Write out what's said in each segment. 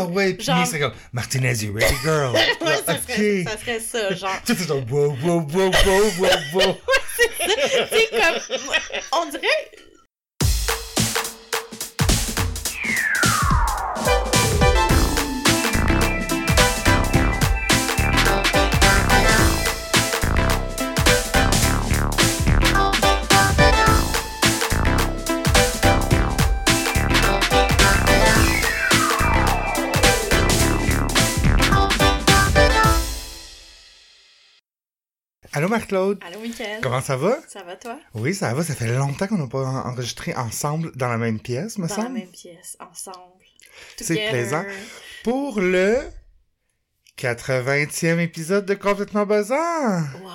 Ah ouais, puis Genre- c'est comme Martinez, you ready girl? Ouais, ça, ok. serait, ça serait ça, genre. Tout est genre wow, wow, wow, wow, wow, wow. C'est comme. On dirait. Allô Marc-Claude? Allô, Mickaël. Comment ça va? Ça va, toi? Oui, ça va. Ça fait longtemps qu'on n'a pas en- enregistré ensemble dans la même pièce, me Dans la semble. même pièce, ensemble. C'est plaisant. Pour le 80e épisode de Complètement Buzzant. Wow!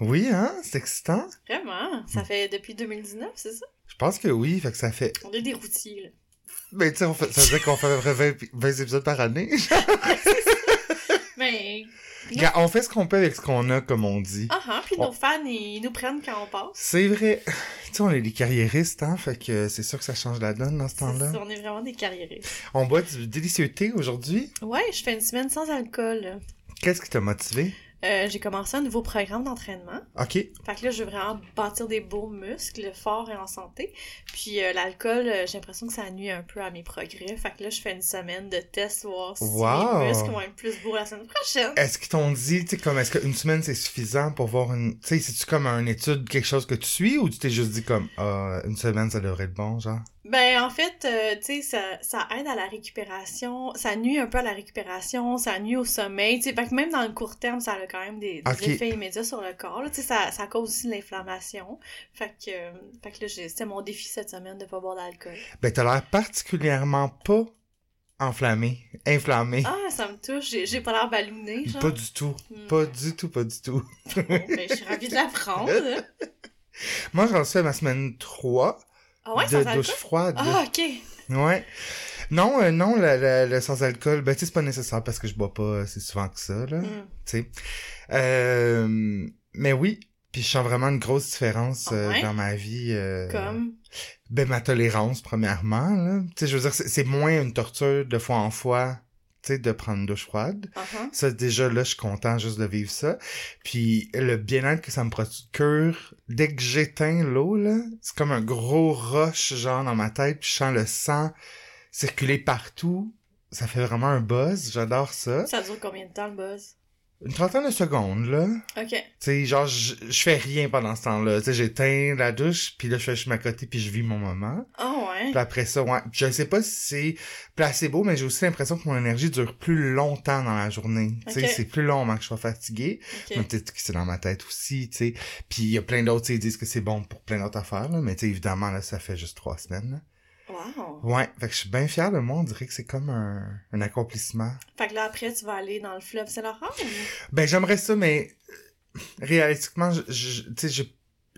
Oui, hein? C'est excitant. Vraiment? Ça fait depuis 2019, c'est ça? Je pense que oui. Fait que ça fait... On est des routiers, là. Ben, tu sais, ça veut dire qu'on fait à peu près 20, 20 épisodes par année. Mais. Regarde, on fait ce qu'on peut avec ce qu'on a, comme on dit. Ah ah, puis On- nos fans, ils nous prennent quand on passe. C'est vrai. Tu sais, on est des carriéristes, hein? Fait que c'est sûr que ça change la donne dans ce temps-là. on est vraiment des carriéristes. On boit du délicieux thé aujourd'hui? Ouais, je fais une semaine sans alcool. Qu'est-ce qui t'a motivé? Euh, j'ai commencé un nouveau programme d'entraînement. OK. Fait que là, je veux vraiment bâtir des beaux muscles forts et en santé. Puis euh, l'alcool, euh, j'ai l'impression que ça nuit un peu à mes progrès. Fait que là, je fais une semaine de tests, voir si Wow. mes muscles vont être plus beaux la semaine prochaine. Est-ce qu'ils t'ont dit, tu sais, comme, est-ce qu'une semaine c'est suffisant pour voir une. Tu sais, c'est-tu comme une étude, quelque chose que tu suis ou tu t'es juste dit comme, ah, une semaine ça devrait être bon, genre? Ben, en fait, euh, tu sais, ça, ça aide à la récupération. Ça nuit un peu à la récupération, ça nuit au sommeil. Tu sais, fait que même dans le court terme, ça a quand même des, effets immédiats sur le corps. Tu sais, ça, ça cause aussi de l'inflammation. Fait que, euh, fait que là, j'ai- c'était mon défi cette semaine de pas boire d'alcool. Ben, t'as l'air particulièrement pas enflammé, inflammé. Ah, ça me touche. J'ai, pas l'air ballonné, genre. Pas du tout. Hmm. Pas du tout, pas du tout. Bon, ben, je suis ravie de l'apprendre. Moi, j'en suis à ma semaine 3 Ah ouais, de sans douche froide. Ah, ok. Ouais. Non, euh, non, le, sans alcool, ben, tu sais, c'est pas nécessaire parce que je bois pas assez souvent que ça, là. Tu sais. Euh, mais oui, puis je sens vraiment une grosse différence euh, Ouais? dans ma vie. euh, Comme? Ben, ma tolérance, premièrement, là. Tu sais, je veux dire, c'est moins une torture de fois en fois, de prendre une douche froide. Uh-huh. Ça, déjà, là, je suis content juste de vivre ça. Puis, le bien-être que ça me procure, dès que j'éteins l'eau, là, c'est comme un gros rush, genre, dans ma tête, puis je sens le sang circuler partout. Ça fait vraiment un buzz, j'adore ça. Ça dure combien de temps le buzz? Une trentaine de secondes, là. Ok. Tu sais, genre, je fais rien pendant ce temps-là. Tu sais, j'éteins la douche, puis là, je fais juste ma côté, puis je vis mon moment. Ah ouais. Puis après ça, ouais, je sais pas si c'est placebo, mais j'ai aussi l'impression que mon énergie dure plus longtemps dans la journée. Tu sais, c'est plus long avant que je sois fatigué. Ok. Mais peut-être que c'est dans ma tête aussi, tu sais. Puis il y a plein d'autres, ils disent que c'est bon pour plein d'autres affaires, là. Mais tu sais, évidemment, là, ça fait juste trois semaines, là. Wow. Ouais, fait que je suis bien fier de moi. On dirait que c'est comme un, un accomplissement. Fait que là, après, tu vas aller dans le fleuve Saint-Laurent ou... Ben, j'aimerais ça, mais euh, réalistiquement, je, je, tu sais, je,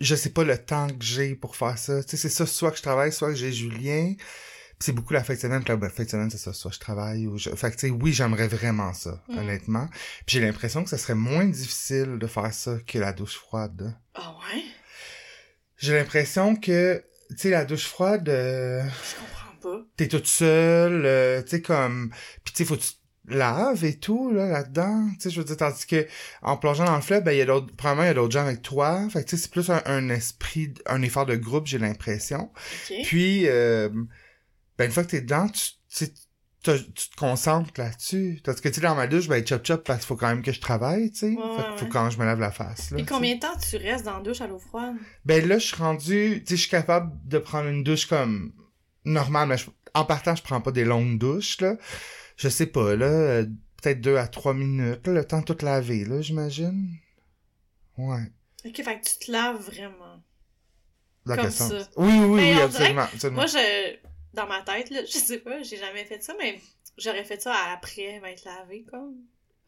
je sais pas le temps que j'ai pour faire ça. Tu sais, c'est ça, soit que je travaille, soit que j'ai Julien. Puis c'est beaucoup la fin de semaine, la fin de semaine, c'est ça, soit je travaille ou je... Fait que, tu sais, oui, j'aimerais vraiment ça, Mm. honnêtement. Puis j'ai l'impression que ça serait moins difficile de faire ça que la douche froide. Ah ouais? J'ai l'impression que, tu sais, la douche froide, euh, Je comprends pas. t'es toute seule, euh, tu sais, comme... Puis tu sais, faut que tu te laves et tout, là, là-dedans. Tu sais, je veux dire, tandis que en plongeant dans le fleuve, ben, il y a d'autres... Probablement, il y a d'autres gens avec toi. Fait que, tu sais, c'est plus un, un esprit, un effort de groupe, j'ai l'impression. Ok. Puis, euh, ben, une fois que t'es dedans, tu, tu, tu te concentres là-dessus. Tandis que, tu sais, dans ma douche, ben, chop chop, parce qu'il faut quand même que je travaille, tu sais. Ouais, fait qu'il faut quand je me lave la face, là. Sais. combien de temps tu restes dans la douche à l'eau froide? Ben là, je suis rendu, tu sais, je suis capable de prendre une douche comme normale, mais je- en partant, je prends pas des longues douches, là. Je sais pas, là, euh, peut-être deux à trois minutes, là, le temps de tout laver, là, j'imagine. Ouais. Ok, fait que tu te laves vraiment. Comme ça. Oui, oui, oui, Ben, oui, absolument, absolument. Moi, je... Dans ma tête, là, je sais pas, j'ai jamais fait ça, mais j'aurais fait ça après m'être lavé, comme...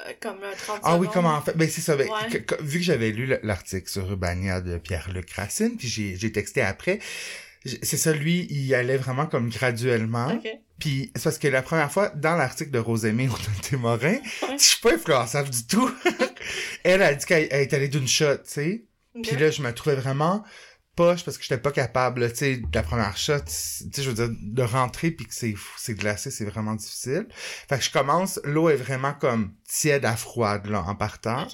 euh, comme un 30 Ah oui, comment en fait? Ben, c'est ça. Ben, Ouais. que- que- vu que j'avais lu l'article sur Urbania de Pierre-Luc Racine, puis j'ai, j'ai texté après, c'est ça, lui, il allait vraiment comme graduellement. Puis c'est parce que la première fois, dans l'article de Rosemée ou Morin, Ouais. je suis pas influençable du tout. elle a dit qu'elle elle est allée d'une shot, tu sais. Puis là, je me trouvais vraiment parce que j'étais pas capable, tu sais, la première shot, tu sais, je veux dire, de rentrer puis que c'est, glacé, c'est vraiment difficile. Fait que je commence, l'eau est vraiment comme tiède à froide, là, en partant.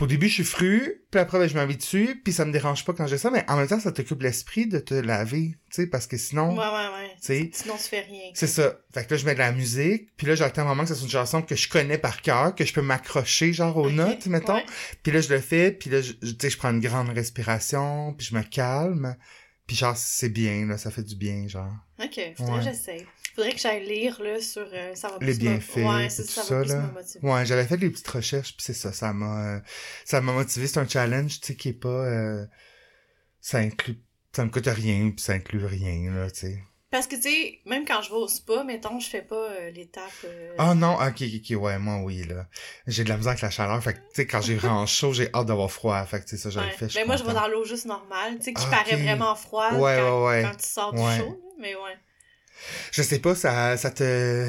Au début, je suis fru, puis après, ben, je m'habitue, puis ça me dérange pas quand j'ai ça, mais en même temps, ça t'occupe l'esprit de te laver, tu sais, parce que sinon, Ouais, ouais, ouais. tu sais, Sinon, tu fais rien. c'est ça. Fait que là, je mets de la musique, puis là, j'attends un moment que ça soit une chanson que je connais par cœur, que je peux m'accrocher, genre, aux notes, mettons. Puis là, je le fais, puis là, tu sais, je prends une grande respiration, puis je me calme. Puis genre, c'est bien, là, ça fait du bien, genre. Ok, faudrait Ouais. que j'essaye. Faudrait que j'aille lire, là, sur... euh, ça va Les plus me- bienfaits, Ouais, tout ça, ça, là. me. Ouais, j'avais fait des petites recherches, puis c'est ça, ça m'a... euh, ça m'a motivé. C'est un challenge, tu sais, qui est pas... euh, ça inclut... Ça me coûte rien, puis ça inclut rien, là, tu sais. Parce que, tu sais, même quand je vais au spa, mettons, je fais pas euh, l'étape... euh, Ah non, ok, ok, ok, ouais, moi, oui, là. J'ai de la misère avec la chaleur, fait que, tu sais, quand j'ai vraiment chaud, j'ai hâte d'avoir froid, fait que, tu sais, ça, j'avais ouais. fait, je Ben moi, je vais dans l'eau juste normale, tu sais, qui Ah, paraît ok. vraiment froide Ouais, quand, ouais, ouais. quand tu sors du chaud, mais ouais. Je sais pas, ça, ça te...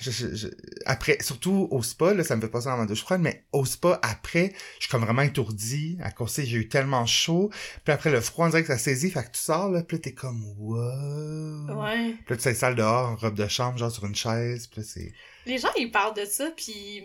je- je- je- Après, surtout au spa, là, ça me fait pas ça dans ma douche froide, mais au spa, après, je suis comme vraiment étourdi, à cause, j'ai eu tellement chaud, puis après, le froid, on dirait que ça saisit, fait que tu sors, là, puis là, t'es comme, wow. Ouais. Puis là, tu t'installes dehors, en robe de chambre, genre sur une chaise, puis là, c'est... Les gens, ils parlent de ça, puis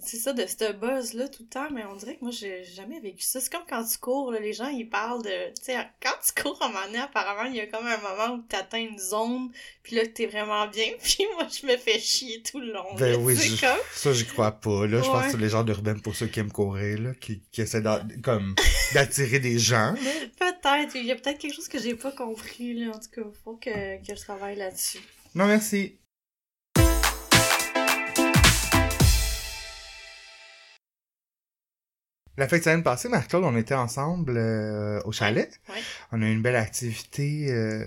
c'est ça, de ce buzz-là tout le temps, mais on dirait que moi, j'ai jamais vécu ça. C'est comme quand tu cours, là, les gens, ils parlent de... Tu sais, quand tu cours à un moment donné, apparemment, il y a comme un moment où t'atteins une zone, puis là, t'es vraiment bien, puis moi, je me fais chier tout le long. Ben là, oui, je- comme... ça, j'y crois pas, là. Je pense que c'est les gens d'urbaine pour ceux qui aiment courir, là, qui, qui essaient comme, d'attirer des gens, là. Peut-être, il y a peut-être quelque chose que j'ai pas compris, là, en tout cas, faut que, que je travaille là-dessus. Non, merci. La fête de semaine passée, Marc-Claude, on était ensemble euh, au chalet. Ouais. On a eu une belle activité. euh,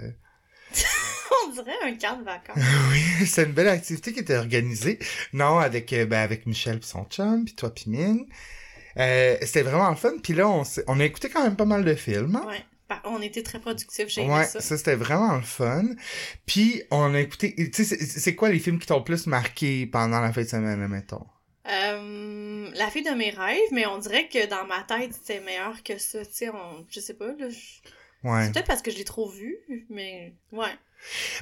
On dirait un camp de vacances. oui, c'est une belle activité qui était organisée. Non, avec euh, ben, avec Michel puis son chum, puis toi puis Mine. C'était vraiment le fun. Puis là, on, on a écouté quand même pas mal de films. hein. Ouais. Par- On était très productifs, j'ai Ouais, ça. ça, c'était vraiment le fun. Puis on a écouté, tu sais, c'est- quoi les films qui t'ont le plus marqué pendant la fête de semaine, mettons? Euh, la fille de mes rêves, mais on dirait que dans ma tête, c'était meilleur que ça. Tu sais, on... je sais pas, là. je- Ouais. C'est peut-être parce que je l'ai trop vu, mais ouais.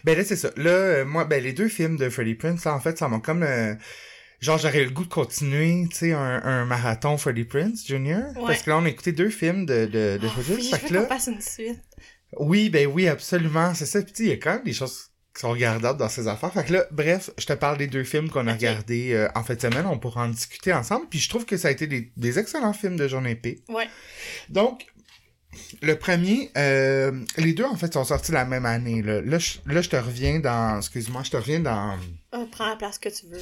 Ben là, c'est ça. Là, euh, moi, ben les deux films de Freddie Prince, là, en fait, ça m'a comme... euh, genre, j'aurais le goût de continuer, tu sais, un, un marathon Freddie Prince Jr. Ouais. Parce que là, on a écouté deux films de, de, de Oh, Freddie Prince. oui, je veux qu'on là, fasse une suite. oui, ben oui, absolument. C'est ça. Puis il y a quand même des choses qui sont regardables dans ces affaires. Fait que là, bref, je te parle des deux films qu'on a regardés euh, en fin de semaine. On pourra en discuter ensemble. Puis je trouve que ça a été des, des excellents films de Journée P. Ouais. Donc, le premier, euh, les deux en fait sont sortis la même année. Là, là, je, là, je te reviens dans, excuse-moi, je te reviens dans, Ah, prends la place que tu veux.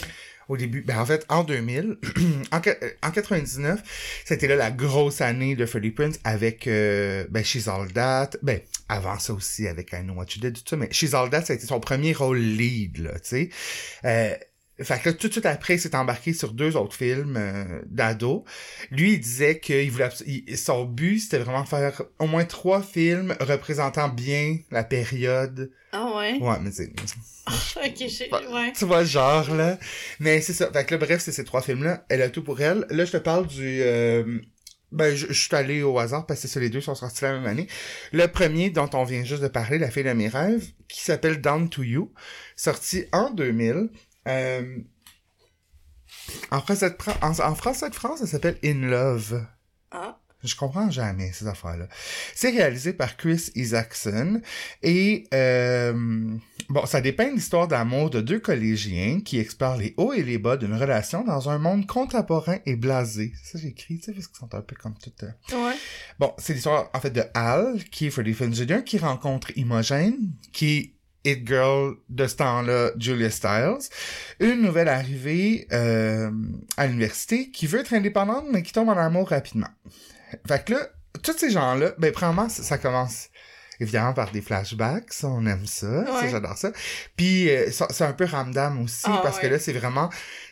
Au début, ben en fait, en 2000, en, euh, en 99, c'était là la grosse année de Freddie Prince avec, euh, ben, She's All That, ben, avant ça aussi avec I Know What You Did, tout ça, mais She's All That, ça a été son premier rôle lead, là, tu sais. Euh, fait que là, tout de suite après, il s'est embarqué sur deux autres films euh, d'ado. Lui, il disait qu'il voulait il- son but, c'était vraiment de faire au moins trois films représentant bien la période. Ah ouais? Ouais, mais c'est... ok, j'ai... Ouais. Tu vois genre, là. Mais c'est ça. Fait que là, bref, c'est ces trois films-là. Elle a tout pour elle. Là, je te parle du... euh, Ben, je, je suis allé au hasard parce que ça, les deux sont sortis la même année. Le premier dont on vient juste de parler, La fille de mes rêves, qui s'appelle Down to You, sorti en 2000. Euh, En français de en, en français de France, ça s'appelle In Love. Ah. Je comprends jamais ces affaires-là. C'est réalisé par Chris Isaacson et euh, bon, ça dépeint l'histoire d'amour de deux collégiens qui explorent les hauts et les bas d'une relation dans un monde contemporain et blasé. Ça j'écris, tu sais, parce qu'ils sont un peu comme tout. euh, Ouais. Bon, c'est l'histoire en fait de Al, qui est Finn Jr., qui rencontre Imogen, qui It Girl de ce temps-là, Julia Stiles, une nouvelle arrivée euh, à l'université qui veut être indépendante mais qui tombe en amour rapidement. Fait que là, tous ces gens-là, ben premièrement, ça, ça commence évidemment par des flashbacks, ça, on aime ça, ça, j'adore ça. Puis euh, c'est un peu ramdam aussi Ah, parce que là c'est vraiment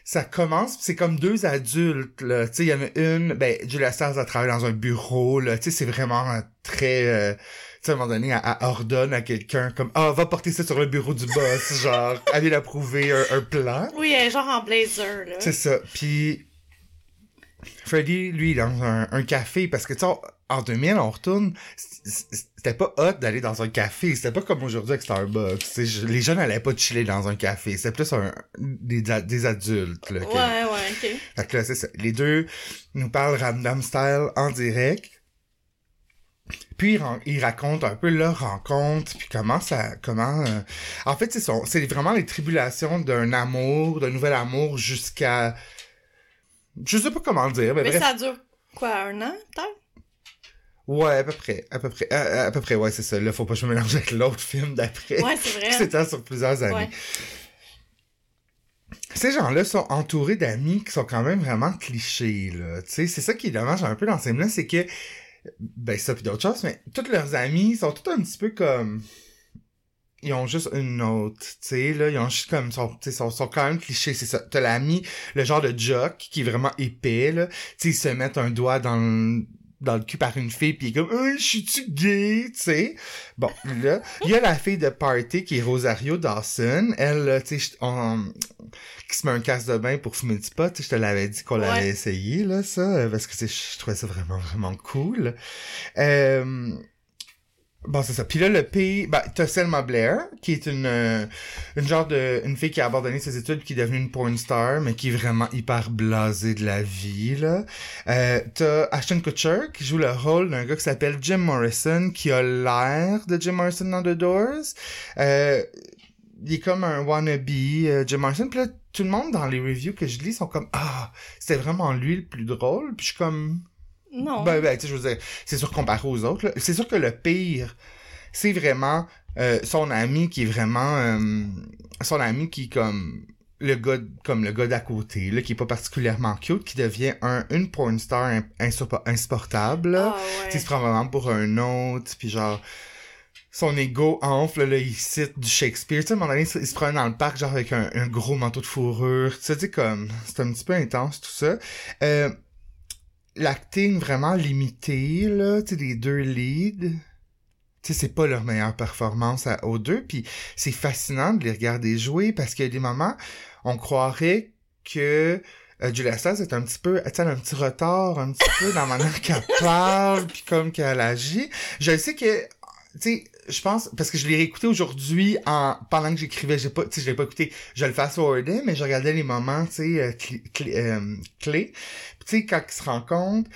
ça commence, c'est comme deux adultes, là. Tu sais, il y en a une, ben, Julia Stiles a travaillé dans un bureau, là. Tu sais, c'est vraiment euh, très, euh, tu sais, à un moment donné, elle, elle ordonne à quelqu'un comme, ah, va porter ça sur le bureau du boss, genre, allez l'approuver un, un plan. Oui, elle est genre en blazer, là. C'est ça. Puis, Freddy, lui, dans un, un café, parce que, tu sais, en 2000, on retourne, c'était pas hot d'aller dans un café. C'était pas comme aujourd'hui avec Starbucks. les jeunes n'allaient pas chiller dans un café. C'était plus un, des, des adultes. Là, ouais, ouais, ok. Fait que là, c'est ça. Les deux nous parlent random style en direct. Puis ils, racontent un peu leur rencontre, puis comment ça, comment. Euh, en fait, c'est c'est vraiment les tribulations d'un amour, d'un nouvel amour jusqu'à. Je sais pas comment le dire, mais, mais ça dure quoi, un an, peut-être? Ouais, à peu près, à peu près, à, peu près, ouais, c'est ça. Là, faut pas que je me mélange avec l'autre film d'après. Ouais, c'est vrai. C'était sur plusieurs années. Ces gens-là sont entourés d'amis qui sont quand même vraiment clichés, là. Tu sais, c'est ça qui est dommage un peu dans ces films-là, c'est que, ben, ça puis d'autres choses, mais tous leurs amis sont tous un petit peu comme, ils ont juste une note, tu sais, là, ils ont juste comme, sont, sont, sont quand même clichés, c'est ça. T'as l'ami, le genre de jock qui est vraiment épais, là, tu sais, ils se mettent un doigt dans le, dans le cul par une fille puis il est comme euh, je suis-tu gay tu sais? Bon là il y a la fille de party qui est Rosario Dawson. Elle tu sais qui se met un casse de bain pour fumer du pot je te l'avais dit qu'on l'avait essayé là ça parce que je trouvais ça vraiment vraiment cool. Euh, Bon, c'est ça. Puis là, le pays, ben, t'as Selma Blair, qui est une, euh, une genre de, une fille qui a abandonné ses études qui est devenue une porn star, mais qui est vraiment hyper blasée de la vie, là. Euh, t'as Ashton Kutcher, qui joue le rôle d'un gars qui s'appelle Jim Morrison, qui a l'air de Jim Morrison dans The Doors. Euh, il est comme un wannabe, euh, Jim Morrison. Puis là, tout le monde dans les reviews que je lis sont comme, ah, c'était vraiment lui le plus drôle. Puis je suis comme, non. Ben, ben, tu sais, je veux dire, c'est sûr comparé aux autres. C'est sûr que le pire, c'est vraiment euh, son ami qui est vraiment... Euh, son ami qui comme le gars comme le gars d'à côté là qui est pas particulièrement cute qui devient un une porn star insupportable ah, ouais. se prend vraiment pour un autre puis genre son ego enfle là il cite du Shakespeare tu sais à un moment donné il se prend dans le parc genre avec un, gros manteau de fourrure tu sais comme c'est un petit peu intense tout ça euh, l'acting vraiment limité, là, tu sais, les deux leads, tu sais, c'est pas leur meilleure performance à, aux deux, puis c'est fascinant de les regarder jouer parce qu'il y a des moments, on croirait que euh, Julia Stiles est un petit peu, tu sais, un petit retard, un petit peu dans la manière qu'elle parle, puis comme qu'elle agit. Je sais que, tu sais, je pense, parce que je l'ai réécouté aujourd'hui en, pendant que j'écrivais, j'ai pas, tu sais, je l'ai pas écouté, je le fast forwardais, mais je regardais les moments, tu sais, euh, euh, clés. Tu sais, quand ils se rencontrent,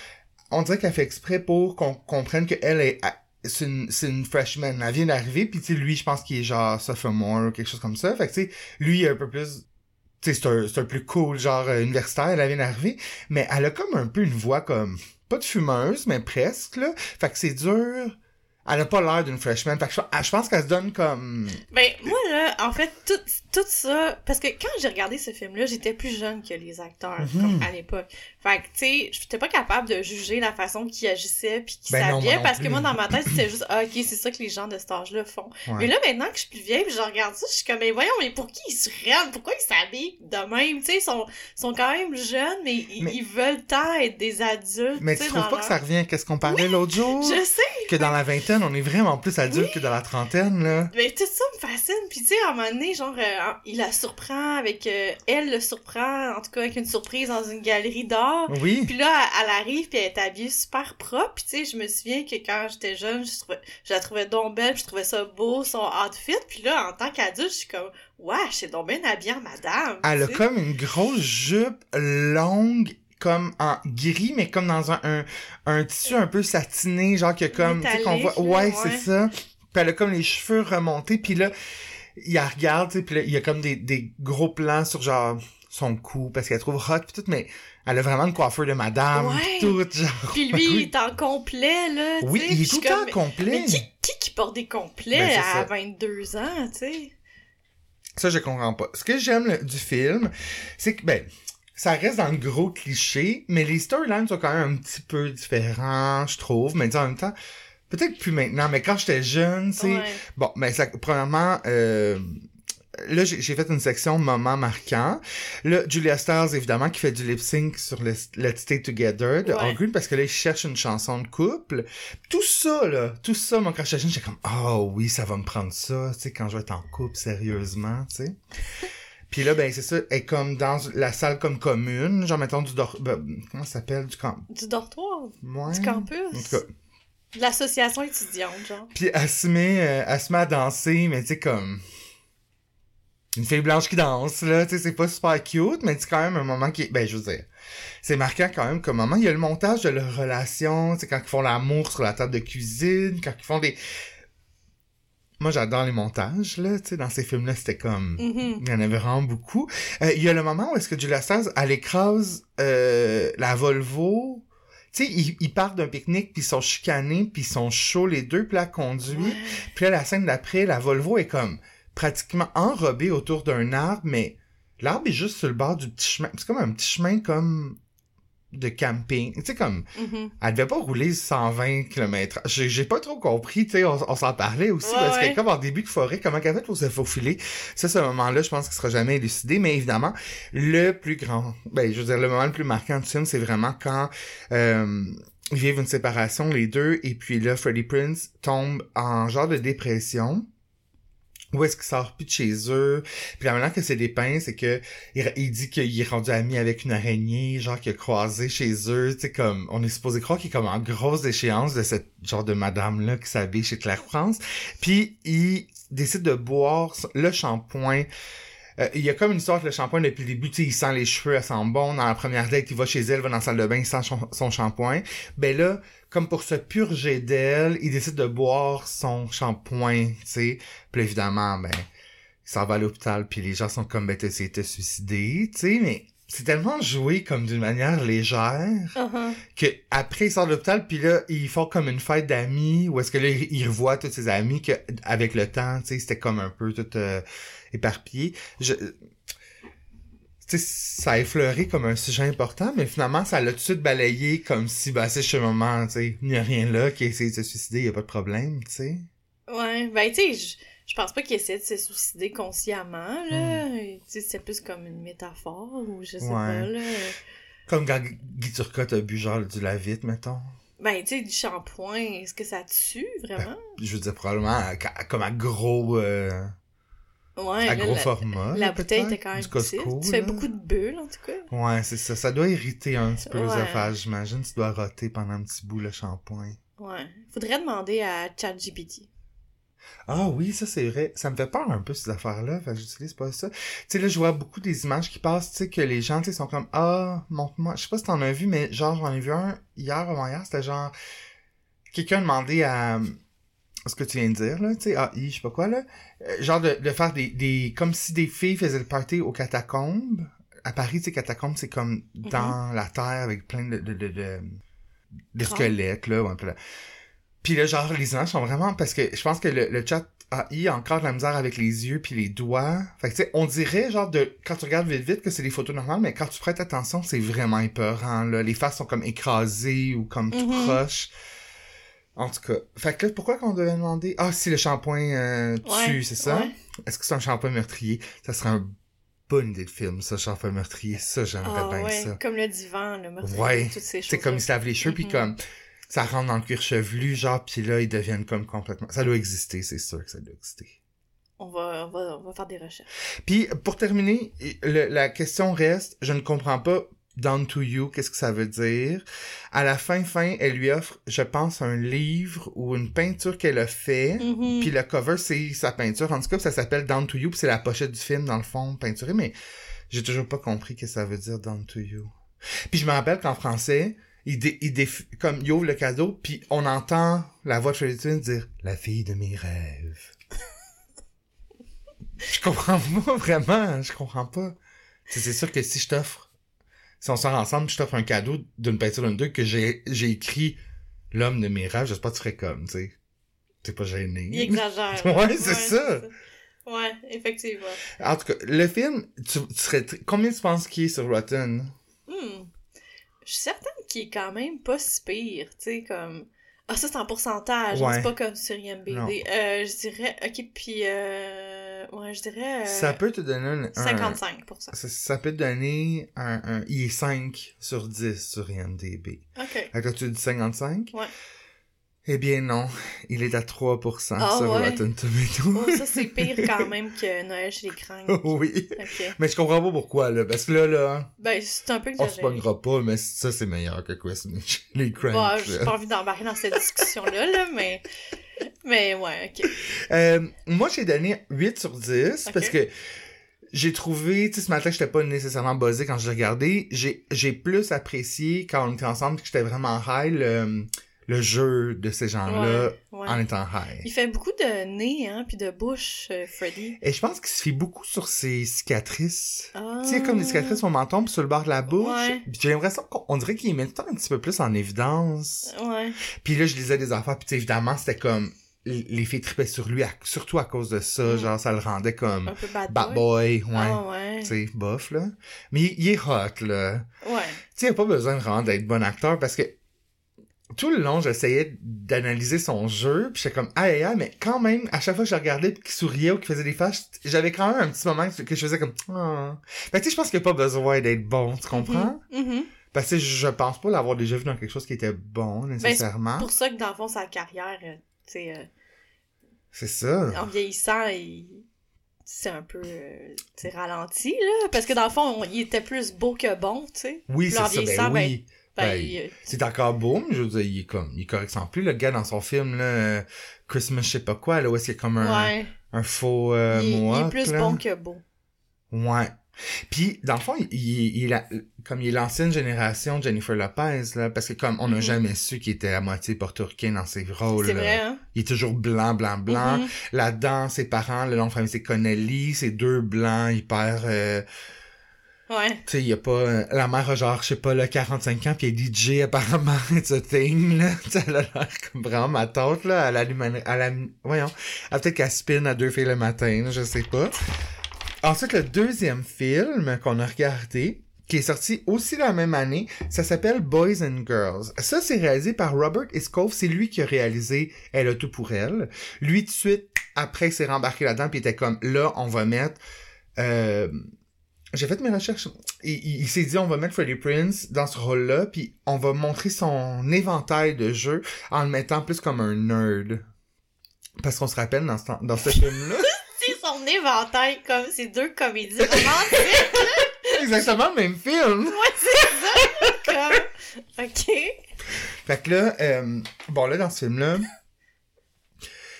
on dirait qu'elle fait exprès pour qu'on comprenne qu'elle est, c'est une, c'est une freshman, elle vient d'arriver, puis tu sais, lui, je pense qu'il est genre sophomore ou quelque chose comme ça. Fait que tu sais, lui, il est un peu plus tu sais, c'est un, plus cool, genre euh, universitaire, elle vient d'arriver, mais elle a comme un peu une voix comme, pas de fumeuse, mais presque, là. Fait que c'est dur elle a pas l'air d'une freshman. Fait que je, pense qu'elle se donne comme... Ben, moi, là, en fait, tout, tout ça... Parce que quand j'ai regardé ce film-là, j'étais plus jeune que les acteurs, Mhm. comme à l'époque. Fait que, tu sais, j'étais pas capable de juger la façon qu'ils agissaient puis qu'ils Ben s'habillaient, parce que moi, dans ma tête, c'était juste, ah, ok, c'est ça que les gens de cet âge-là font. Ouais. Mais là, maintenant que je suis plus vieille pis je regarde ça, je suis comme, mais voyons, mais pour qui ils se rendent? Pourquoi ils s'habillent de même? Tu sais, ils sont, sont quand même jeunes, mais ils, Mais- ils veulent tant être des adultes, Mais tu trouves pas que ça revient à ce qu'on parlait l'autre jour? Je sais! Que dans la vingtaine, on est vraiment plus adulte que dans la trentaine, là. Mais tout ça me fascine. Puis tu sais, à un moment donné, genre, euh, il la surprend avec... euh, elle le surprend, en tout cas, avec une surprise dans une galerie d'art. Oui. Puis là, elle, arrive, puis elle est habillée super propre. Puis tu sais, je me souviens que quand j'étais jeune, je, trouvais, je la trouvais donc belle, puis je trouvais ça beau, son outfit. Puis là, en tant qu'adulte, je suis comme... Ouais, c'est donc bien habillée en madame. Elle a comme une grosse jupe longue, comme en gris, mais comme dans un, un, un tissu un peu satiné, genre que comme, tu sais, qu'on voit, ouais. c'est ça. Puis elle a comme les cheveux remontés, puis là, il la regarde, tu sais, puis là, il y a comme des, des gros plans sur genre son cou, parce qu'elle trouve hot, puis tout, mais elle a vraiment une coiffure de madame, Ouais. pis tout, genre. Puis lui, il est en complet, là, Oui, il est tout le temps complet. Mais qui, qui qui porte des complets Ben, à ça. 22 ans, tu sais? Ça, je comprends pas. Ce que j'aime le- du film, c'est que, ben, ça reste dans le gros cliché, mais les storylines sont quand même un petit peu différents, je trouve. Mais en même temps, peut-être plus maintenant, mais quand j'étais jeune, tu sais, Ouais. bon, ben, ça, premièrement, euh, là, j'ai fait une section moment marquant. Là, Julia Stiles, évidemment, qui fait du lip sync sur le Let's Stay Together de Ouais. Green, parce que là, il cherche une chanson de couple. Tout ça, là, tout ça, moi, quand j'étais jeune, j'étais comme, oh oui, ça va me prendre ça, tu sais, quand je vais être en couple, sérieusement, tu sais. Puis là, ben, c'est ça, elle est comme dans la salle comme commune, genre, mettons, du dor... ben, comment ça s'appelle, du camp... Du dortoir? Ouais. Du campus? En tout cas. L'association étudiante, genre. Puis elle se met, euh, elle se met à danser, mais tu sais, comme... Une fille blanche qui danse, là, tu sais, c'est pas super cute, mais c'est quand même un moment qui... Ben, je veux dire, c'est marquant quand même comme moment. Il y a le montage de leur relation, tu sais, quand ils font l'amour sur la table de cuisine, quand ils font des... Moi, j'adore les montages, là, tu sais, dans ces films-là, c'était comme... Mhm. Il y en avait vraiment beaucoup. Euh, il y a le moment où est-ce que Julia Stiles, elle écrase euh, la Volvo. Tu sais, ils, ils partent d'un pique-nique, puis ils sont chicanés, puis ils sont chauds les deux, puis là, elle conduit. Ouais. Puis là, la scène d'après, la Volvo est comme pratiquement enrobée autour d'un arbre, mais l'arbre est juste sur le bord du petit chemin. C'est comme un petit chemin comme de camping. Tu sais, comme, Mhm. elle devait pas rouler 120 km. J'ai, j'ai pas trop compris, tu sais, on, on s'en parlait aussi, Ouais, parce ouais. que comme en début de forêt, comment qu'elle fait pour se faufiler? Ça, ce moment-là, je pense qu'il sera jamais élucidé, mais évidemment, le plus grand, ben, je veux dire, le moment le plus marquant du film, c'est vraiment quand, euh, ils vivent une séparation, les deux, et puis là, Freddie Prince tombe en genre de dépression. Où est-ce qu'il sort plus de chez eux? Puis la manière que c'est dépeint, c'est que il, dit qu'il est rendu ami avec une araignée, genre qu'il a croisé chez eux, tu comme, on est supposé croire qu'il est comme en grosse échéance de cette genre de madame-là qui s'habille chez Claire France. Puis il décide de boire le shampoing. Euh, il y a comme une que le shampoing depuis le début, il sent les cheveux, elle sent bon. Dans la première date, il va chez elle, va dans la salle de bain, il sent son shampoing. Ben là, comme pour se purger d'elle, il décide de boire son shampoing, tu sais. Puis évidemment, ben, il s'en va à l'hôpital, puis les gens sont comme, ben, t'as essayé de te suicider, tu sais, mais c'est tellement joué comme d'une manière légère Uh-huh. que après il sort de l'hôpital puis là ils font comme une fête d'amis où est-ce que là il il revoit tous ses amis que avec le temps tu sais c'était comme un peu tout euh, éparpillé je ça a effleuré comme un sujet important mais finalement ça l'a tout de suite balayé comme si bah c'est chez moment tu sais il n'y a rien là qui a essayé de se suicider il y a pas de problème tu sais Ouais, ben tu sais, je, pense pas qu'il essaie de se suicider consciemment, là. Tu sais, c'est plus comme une métaphore, ou je sais. Ouais. pas, là. comme quand Guy Turcotte a bu genre du lavite mettons Ben, tu sais, du shampoing, est-ce que ça tue, vraiment? je veux dire probablement à- à- comme à gros euh, Ouais, à là, gros la, format la bouteille était quand même petite. Costco, Tu fais là. beaucoup de bulles, en tout cas. Ouais, c'est ça. Ça doit irriter un petit peu Ouais. l'œsophage, j'imagine. Tu dois roter pendant un petit bout le shampoing. Ouais. Faudrait demander à ChatGPT. Ah oui, ça c'est vrai. Ça me fait peur un peu ces affaires-là. Fait j'utilise pas ça. Tu sais, là, je vois beaucoup des images qui passent, tu sais, que les gens, tu sais, sont comme Ah, montre-moi. Je sais pas si t'en as vu, mais genre, j'en ai vu un hier avant hier, c'était genre quelqu'un a demandé à ce que tu viens de dire, là, tu sais, AI, je sais pas quoi, là. euh, genre de, de faire des, des. comme si des filles faisaient le party aux catacombes. À Paris, tu sais, catacombes, c'est comme dans la terre avec plein de, de, de, de, de squelettes, là. ouais, là. Puis là, genre, les images sont vraiment... Parce que je pense que le, le chat AI a encore de la misère avec les yeux puis les doigts. Fait que, tu sais, on dirait, genre, de quand tu regardes vite vite que c'est des photos normales, mais quand tu prêtes attention, c'est vraiment épeurant, là. Les faces sont comme écrasées ou comme tout Mhm. croche. En tout cas. Fait que là, pourquoi qu'on devait demander... Ah, si le shampoing euh, tue, Ouais, c'est ça? ouais. Est-ce que c'est un shampoing meurtrier? Ça serait un bonne idée de film, ça, shampoing meurtrier. Ça, j'aimerais Ah bien ouais, ça. comme le divan, le meurtrier, Ouais. toutes ces C'est comme ils se lavent les cheveux, puis Mhm. comme ça rentre dans le cuir chevelu, genre, puis là, ils deviennent comme complètement... Ça doit exister, c'est sûr que ça doit exister. On va, on va, on va faire des recherches. Puis, pour terminer, le- la question reste, je ne comprends pas Down to You, qu'est-ce que ça veut dire? À la fin, fin, elle lui offre, je pense, un livre ou une peinture qu'elle a fait. Mhm. Puis le cover, c'est sa peinture. En tout cas, ça s'appelle Down to You, puis c'est la pochette du film, dans le fond, peinturé, mais j'ai toujours pas compris ce que ça veut dire Down to You. Puis je me rappelle qu'en français, il, dé- il déf- comme il ouvre le cadeau, puis on entend la voix de Prinze dire « La fille de mes rêves ». Je comprends pas, vraiment, je comprends pas. C'est sûr que si je t'offre, si on sort ensemble, je t'offre un cadeau d'une peinture d'une deux que j'ai j'ai écrit « L'homme de mes rêves », j'espère que tu ferais comme, tu sais. T'es pas gêné. Il exagère. Ouais, c'est ça. Ouais, effectivement. En tout cas, le film, tu, tu serais... tr- Combien tu penses qu'il est sur Rotten? Hmm. Je suis certaine qu'il est quand même pas si pire, tu sais, comme... Ah, ça, c'est en pourcentage, Ouais. c'est pas comme sur IMBD. Euh, je dirais... Ok, puis... Euh... Ouais, je dirais... euh, Ça peut te donner un... un- 55%. ça, ça peut te donner un, un... Il est 5 sur 10 sur IMDB. Ok. Là, tu dis 55? Ouais. Eh bien non, il est à 3% Ah, sur ouais. Rotten Tomatoes. Oh, ça, c'est pire quand même que Noël chez les cringues. oui. Ok. Mais je comprends pas pourquoi, là, parce que là, là, Ben, c'est un peu on se pognera pas, mais ça, c'est meilleur que Christmas. Les Cranks, Bon, là. j'ai pas envie d'embarquer dans cette discussion-là, là, mais... Mais ouais, ok. Euh, moi, j'ai donné 8 sur 10 Ok. parce que j'ai trouvé, tu sais, ce matin, j'étais pas nécessairement buzzé quand j'ai regardé. J'ai, j'ai plus apprécié quand on était ensemble que j'étais vraiment high le, le jeu de ces gens-là Ouais, ouais. en étant high. Il fait beaucoup de nez, hein, puis de bouche, euh, Freddy. Et je pense qu'il se fait beaucoup sur ses cicatrices. Ah. Tu sais, comme des cicatrices sur le menton puis sur le bord de la bouche. Ouais. J'ai l'impression qu'on on dirait qu'il met tout le temps un petit peu plus en évidence. Ouais. Puis là, je lisais des affaires, puis évidemment, c'était comme... Les filles tripaient sur lui, à- surtout à cause de ça. Mm. Genre, ça le rendait comme... Un peu bad Bad boy. boy, ouais. Ah ouais. Tu sais, bof, là. Mais il, il est hot, là. Ouais. Tu sais, il a pas besoin vraiment d'être bon acteur parce que tout le long, j'essayais d'analyser son jeu, puis j'étais comme, aïe, aïe, aïe, mais quand même, à chaque fois que je regardais, qu'il souriait ou qu'il faisait des faces, j'avais quand même un petit moment que je faisais comme, ah. Fait que tu sais, je pense qu'il n'y a pas besoin d'être bon, tu comprends? Mhm. Mhm. Parce que je pense pas l'avoir déjà vu dans quelque chose qui était bon, nécessairement. Ben, Pour ça que, dans le fond, sa carrière, euh, tu sais, euh, C'est ça. en vieillissant, il... c'est un peu, euh, ralenti, là. Parce que, dans le fond, on- il était plus beau que bon, tu sais. Oui, c'est ça, ben vieillissant, oui. Ben, Ben, il, C'est encore beau, mais je veux dire, il est comme, il est correct sans plus. Le gars dans son film, là, Christmas, je sais pas quoi, là, où est-ce qu'il y a comme un, ouais. un faux euh, il, il est plus là. bon que beau. Ouais. Puis, dans le fond, il, il, il a, comme il est l'ancienne génération de Jennifer Lopez, là, parce que comme on n'a Mhm. jamais su qu'il était à moitié portoricain dans ses rôles. C'est vrai, hein? Il est toujours blanc, blanc, blanc. Mhm. Là-dedans, ses parents, le nom de famille, c'est Connelly, c'est deux blancs, hyper... Euh, Ouais. tu sais, il y a pas... euh, la mère a genre, je sais pas, là, 45 ans, puis elle est DJ, apparemment, it's a thing, là. Tu sais, elle a l'air comme vraiment ma tante, là. Elle allume... Elle a, voyons. Elle peut-être qu'elle spin à deux filles le matin, je sais pas. Ensuite, le deuxième film qu'on a regardé, qui est sorti aussi la même année, ça s'appelle Boys and Girls. Ça, c'est réalisé par Robert Iscove. C'est lui qui a réalisé Elle a tout pour elle. Lui, tout de suite, après, il s'est rembarqué là-dedans, puis était comme, là, on va mettre... Euh, j'ai fait mes recherches. Il, il- il s'est dit, on va mettre Freddie Prince dans ce rôle-là, puis on va montrer son éventail de jeux en le mettant plus comme un nerd. Parce qu'on se rappelle, dans ce, dans ce film-là, C'est son éventail comme ces deux comédies romantiques. exactement le même film. ouais, c'est ça. Comme... Ok. Fait que là, euh, bon là, dans ce film-là,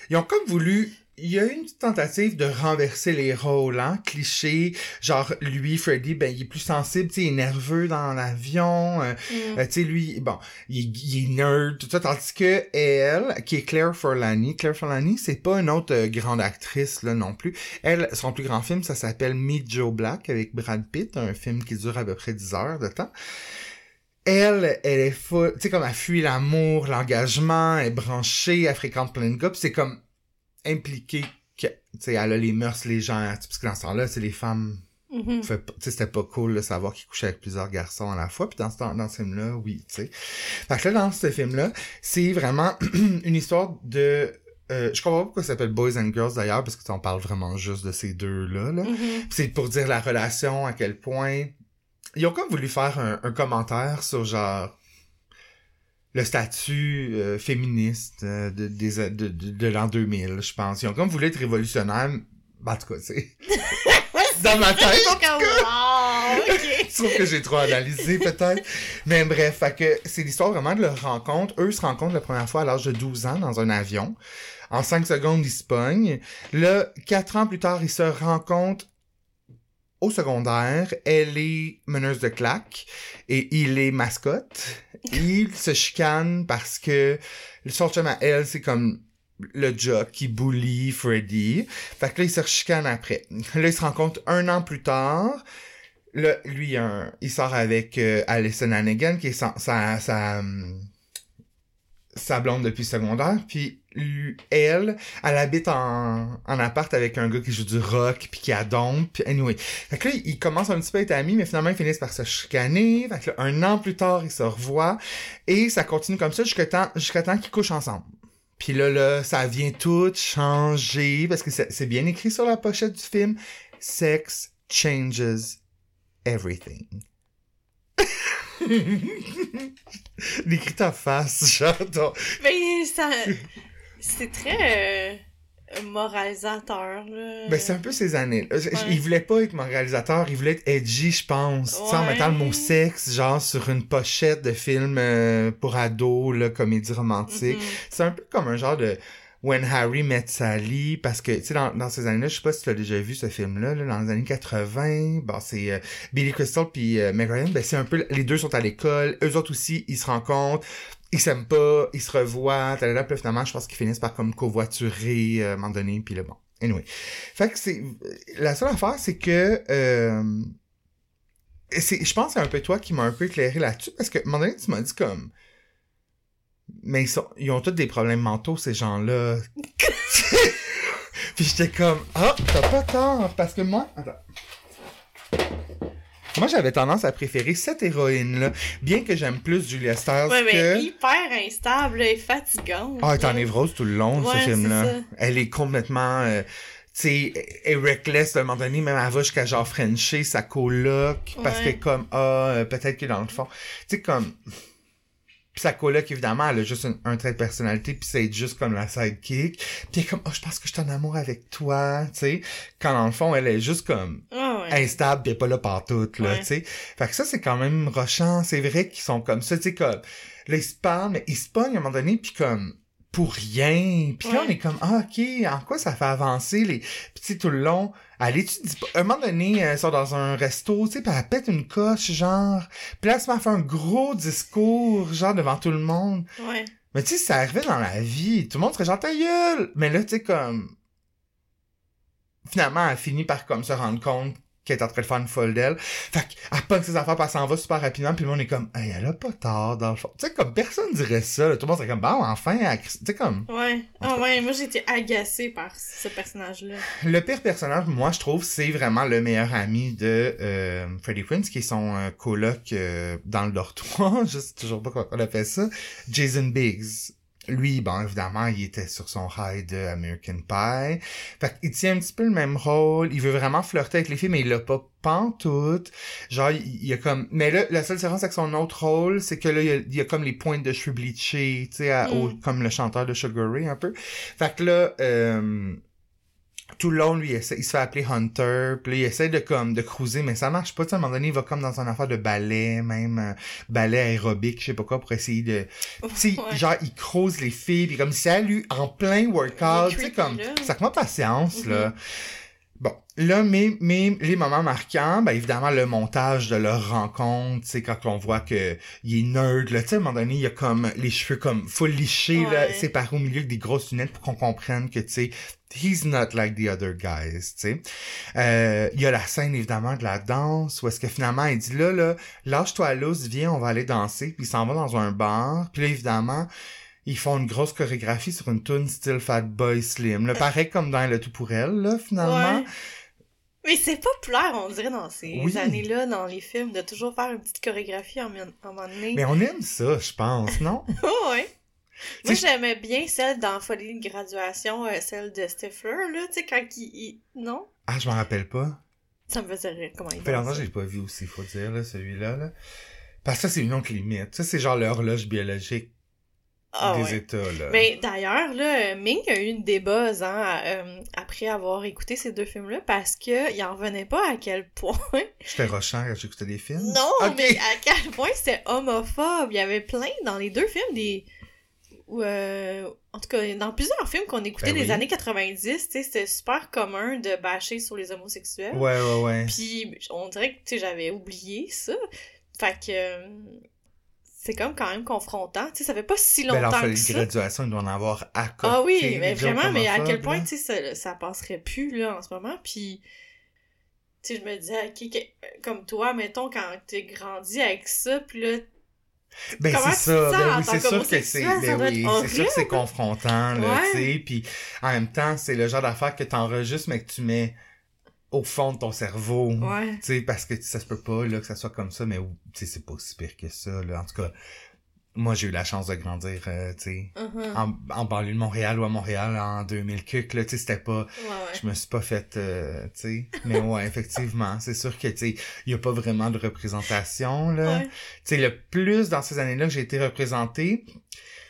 ils ont comme voulu... Il y a eu une tentative de renverser les rôles, hein, cliché. Genre, lui, Freddy, ben, il est plus sensible, tu sais, il est nerveux dans l'avion. euh, Mm. euh, tu sais, lui, bon, il, est- il est nerd, tout ça. Tandis que elle, qui est Claire Forlani, Claire Forlani, c'est pas une autre euh, grande actrice, là, non plus. Elle, son plus grand film, ça s'appelle Meet Joe Black avec Brad Pitt, un film qui dure à peu près 10 heures de temps. Elle, elle est folle, tu sais, comme elle fuit l'amour, l'engagement, elle est branchée, elle fréquente plein de gars, c'est comme impliqué que, tu sais, elle a les mœurs légères, parce que dans ce temps-là, c'est les femmes tu sais, c'était pas cool de savoir qu'il couchait avec plusieurs garçons à la fois. Puis dans ce, temps- dans ce film-là, oui, tu sais. Fait que là, dans ce film-là, c'est vraiment une histoire de... euh, je comprends pas pourquoi ça s'appelle Boys and Girls d'ailleurs, parce que on parle vraiment juste de ces deux-là. Là. Mhm. Puis C'est pour dire la relation, à quel point... Ils ont comme voulu faire un, un commentaire sur genre le statut euh, féministe euh, de, des- de, de, de l'an 2000, je pense. Ils ont comme voulu être révolutionnaires. Ben, en tout cas, c'est... Dans ma tête, Donc, wow, ok. je trouve que j'ai trop analysé, peut-être. Mais bref, fait que c'est l'histoire vraiment de leur rencontre. Eux se rencontrent la première fois à l'âge de 12 ans dans un avion. En 5 secondes, ils se pognent. Là, 4 ans plus tard, ils se rencontrent au secondaire. Elle est meneuse de claque et il est mascotte. Ils se chicanent parce que son chum à elle, c'est comme le jock qui bully Freddy. Fait que là, ils se chicanent après. Là, ils se rencontrent un an plus tard. Là, lui, un, il sort avec euh, Alison Hannigan, qui est sa, sa, sa, hum, sa blonde depuis secondaire. Puis elle, elle habite en, en appart avec un gars qui joue du rock, puis qui a dompe. Puis anyway. Fait que là, ils commencent un petit peu à être amis, mais finalement, ils finissent par se chicaner. Fait que là, un an plus tard, ils se revoient. Et ça continue comme ça jusqu'à temps, jusqu'à temps qu'ils couchent ensemble. Puis là, là, ça vient tout changer, parce que c'est bien écrit sur la pochette du film. Sex changes everything. Décris ta face, ton- Mais ça. C'est très. euh, moralisateur, là. Ben, c'est un peu ces années. là. Ouais. Il voulait pas être mon réalisateur, il voulait être edgy, je pense. Tu sais, en Ouais. mettant le mot sexe, genre, sur une pochette de film euh, pour ados, là, comédie romantique. Mhm. C'est un peu comme un genre de When Harry Met Sally, parce que, tu sais, dans, dans ces années-là, je sais pas si tu as déjà vu ce film-là, là, dans les années 80, bon, c'est euh, Billy Crystal puis euh, Meg Ryan, ben, c'est un peu, les deux sont à l'école, eux autres aussi, ils se rencontrent, ils s'aiment pas, ils se revoient, talala, puis là, finalement, je pense qu'ils finissent par comme covoiturer euh, à un moment donné, puis là, bon. Anyway. Fait que c'est, la seule affaire, c'est que, euh, c'est, je pense que c'est un peu toi qui m'a un peu éclairé là-dessus, parce que, à un moment donné, tu m'as dit comme, mais ils, sont, ils ont tous des problèmes mentaux, ces gens-là. Puis j'étais comme, ah, t'as pas tort, parce que moi, attends. Moi, j'avais tendance à préférer cette héroïne-là, bien que j'aime plus Julia Stiles Ouais, mais que... hyper instable et fatigante. Ah, elle est en névrose tout le long, Ouais, ce film-là. Elle est complètement... euh, tu sais, elle est reckless, à un moment donné, même elle va jusqu'à genre Frencher sa coloc, parce Ouais. que comme, ah, euh, peut-être que dans le fond... Tu sais, comme... Puis sa coloc, évidemment, elle a juste un, un trait de personnalité, puis c'est juste comme la sidekick. Puis elle est comme, oh, je pense que je suis en amour avec toi, tu sais. Quand dans le fond, elle est juste comme Ah ouais. instable, pis elle est pas là partout, là, Ouais. tu sais. Fait que ça, c'est quand même rochant. C'est vrai qu'ils sont comme ça, tu sais, comme... Là, ils se parlent, mais ils se pognent à un moment donné, puis comme pour rien. Puis là, on est comme, ah, OK, en quoi ça fait avancer les... Puis tu sais, tout le long, elle étudie pas. À un moment donné, elle sort dans un resto, tu sais, puis elle pète une coche, genre. Puis là, elle se met à faire un gros discours, genre, devant tout le monde. Ouais. Mais tu sais, si ça arrivait dans la vie, tout le monde serait genre, ta gueule! Mais là, tu sais, comme... Finalement, elle finit par, comme, se rendre compte qu'elle est en train de faire une folle d'elle. Fait qu'elle pogne ses affaires, puis elle s'en va super rapidement, puis le monde est comme, hey, elle a pas tort, dans le fond. Tu sais, comme, personne dirait ça, là. Tout le monde serait comme, bon, enfin, elle- tu sais, comme... Ouais. Ah cas. ouais, moi été agacée par ce personnage-là. Le pire personnage, moi, je trouve, c'est vraiment le meilleur ami de euh, Freddie Prince, qui est son euh, coloc euh, dans le dortoir. Je sais toujours pas comment on appelle ça. Jason Biggs. Lui, bon, évidemment, il était sur son high de American Pie. Fait qu'il tient un petit peu le même rôle. Il veut vraiment flirter avec les filles, mais il l'a pas pantoute. Genre, il, y a comme... Mais là, la seule différence avec son autre rôle, c'est que là, il y a, il y a comme les pointes de cheveux bleachés, tu sais, Mm. comme le chanteur de Sugar Ray, un peu. Fait que là, euh, tout le long, lui, il, essaie- il se fait appeler Hunter, puis là, il essaie de comme de cruiser, mais ça marche pas. Tu sais, à un moment donné, il va comme dans une affaire de ballet, même euh, ballet aérobique, je sais pas quoi, pour essayer de... Tu sais, Ouais. genre, il croise les filles, puis comme salut, en plein workout, tu sais, comme... là. Ça moi patience, Mhm. là. Bon, là, mais, mais les moments marquants, ben évidemment, le montage de leur rencontre, tu sais, quand on voit que il est nerd, là, tu sais, à un moment donné, il y a comme les cheveux comme full lichés, là, Ouais. séparés au milieu avec des grosses lunettes pour qu'on comprenne que, tu sais, he's not like the other guys, tu sais. Euh, il y a la scène, évidemment, de la danse, où est-ce que finalement, il dit, là, là, lâche-toi à l'os, viens, on va aller danser, puis il s'en va dans un bar, puis là, évidemment, ils font une grosse chorégraphie sur une tune style Fat Boy Slim, là, pareil comme dans Le Tout pour elle, là, finalement. Ouais. Mais c'est populaire, on dirait, dans ces Oui. années-là, dans les films, de toujours faire une petite chorégraphie en, en un moment donné. Mais on aime ça, je pense, non? Oh, ouais. Moi, j'aimais bien celle dans Folie de graduation, euh, celle de Stifler, là, tu sais, quand il, il- Non? Ah, je m'en rappelle pas. Ça me faisait rire, comment il fait longtemps que dansait. je l'ai pas vu aussi, faut dire, là, celui-là, là. Parce que ça, c'est une autre limite. Ça, c'est genre l'horloge biologique Ah, des ouais. États, là. Mais d'ailleurs, là, Ming a eu une débuzz, hein, euh, après avoir écouté ces deux films-là, parce que il en revenait pas à quel point... J'étais rochant quand j'écoutais des films. Non, mais à quel point c'était homophobe. Il y avait plein dans les deux films des. ou, euh, en tout cas, dans plusieurs films qu'on écoutait Ben des oui. années 90, tu sais, c'était super commun de bâcher sur les homosexuels. Ouais, ouais, ouais. Puis on dirait que j'avais oublié ça. Fait que euh, c'est comme quand même confrontant. Tu sais, ça fait pas si Ben, longtemps l'enfant que de ça. graduation, il doit en avoir à côté. Ah oui, mais vraiment, mais à quel point, tu sais, ça, ça passerait plus, là, en ce moment. Puis, tu sais, je me disais, que- comme toi, mettons, quand t'es grandi avec ça, puis là, Ben Comment c'est ça, ben en oui, c'est sûr que c'est ben oui, c'est sûr que c'est confrontant là, Ouais. tu sais, puis en même temps, c'est le genre d'affaire que t'enregistres mais que tu mets au fond de ton cerveau. ouais. Tu sais parce que ça se peut pas là que ça soit comme ça mais tu sais c'est pas si pire que ça là en tout cas moi, j'ai eu la chance de grandir, euh, tu sais, Mhm. en, en banlieue de Montréal ou à Montréal en 2000 cuc, là, tu sais, c'était pas... Ouais, ouais. Je me suis pas fait, euh, tu sais, mais ouais, effectivement, c'est sûr que, tu sais, il y a pas vraiment de représentation, là. Ouais. Tu sais, le plus dans ces années-là que j'ai été représenté,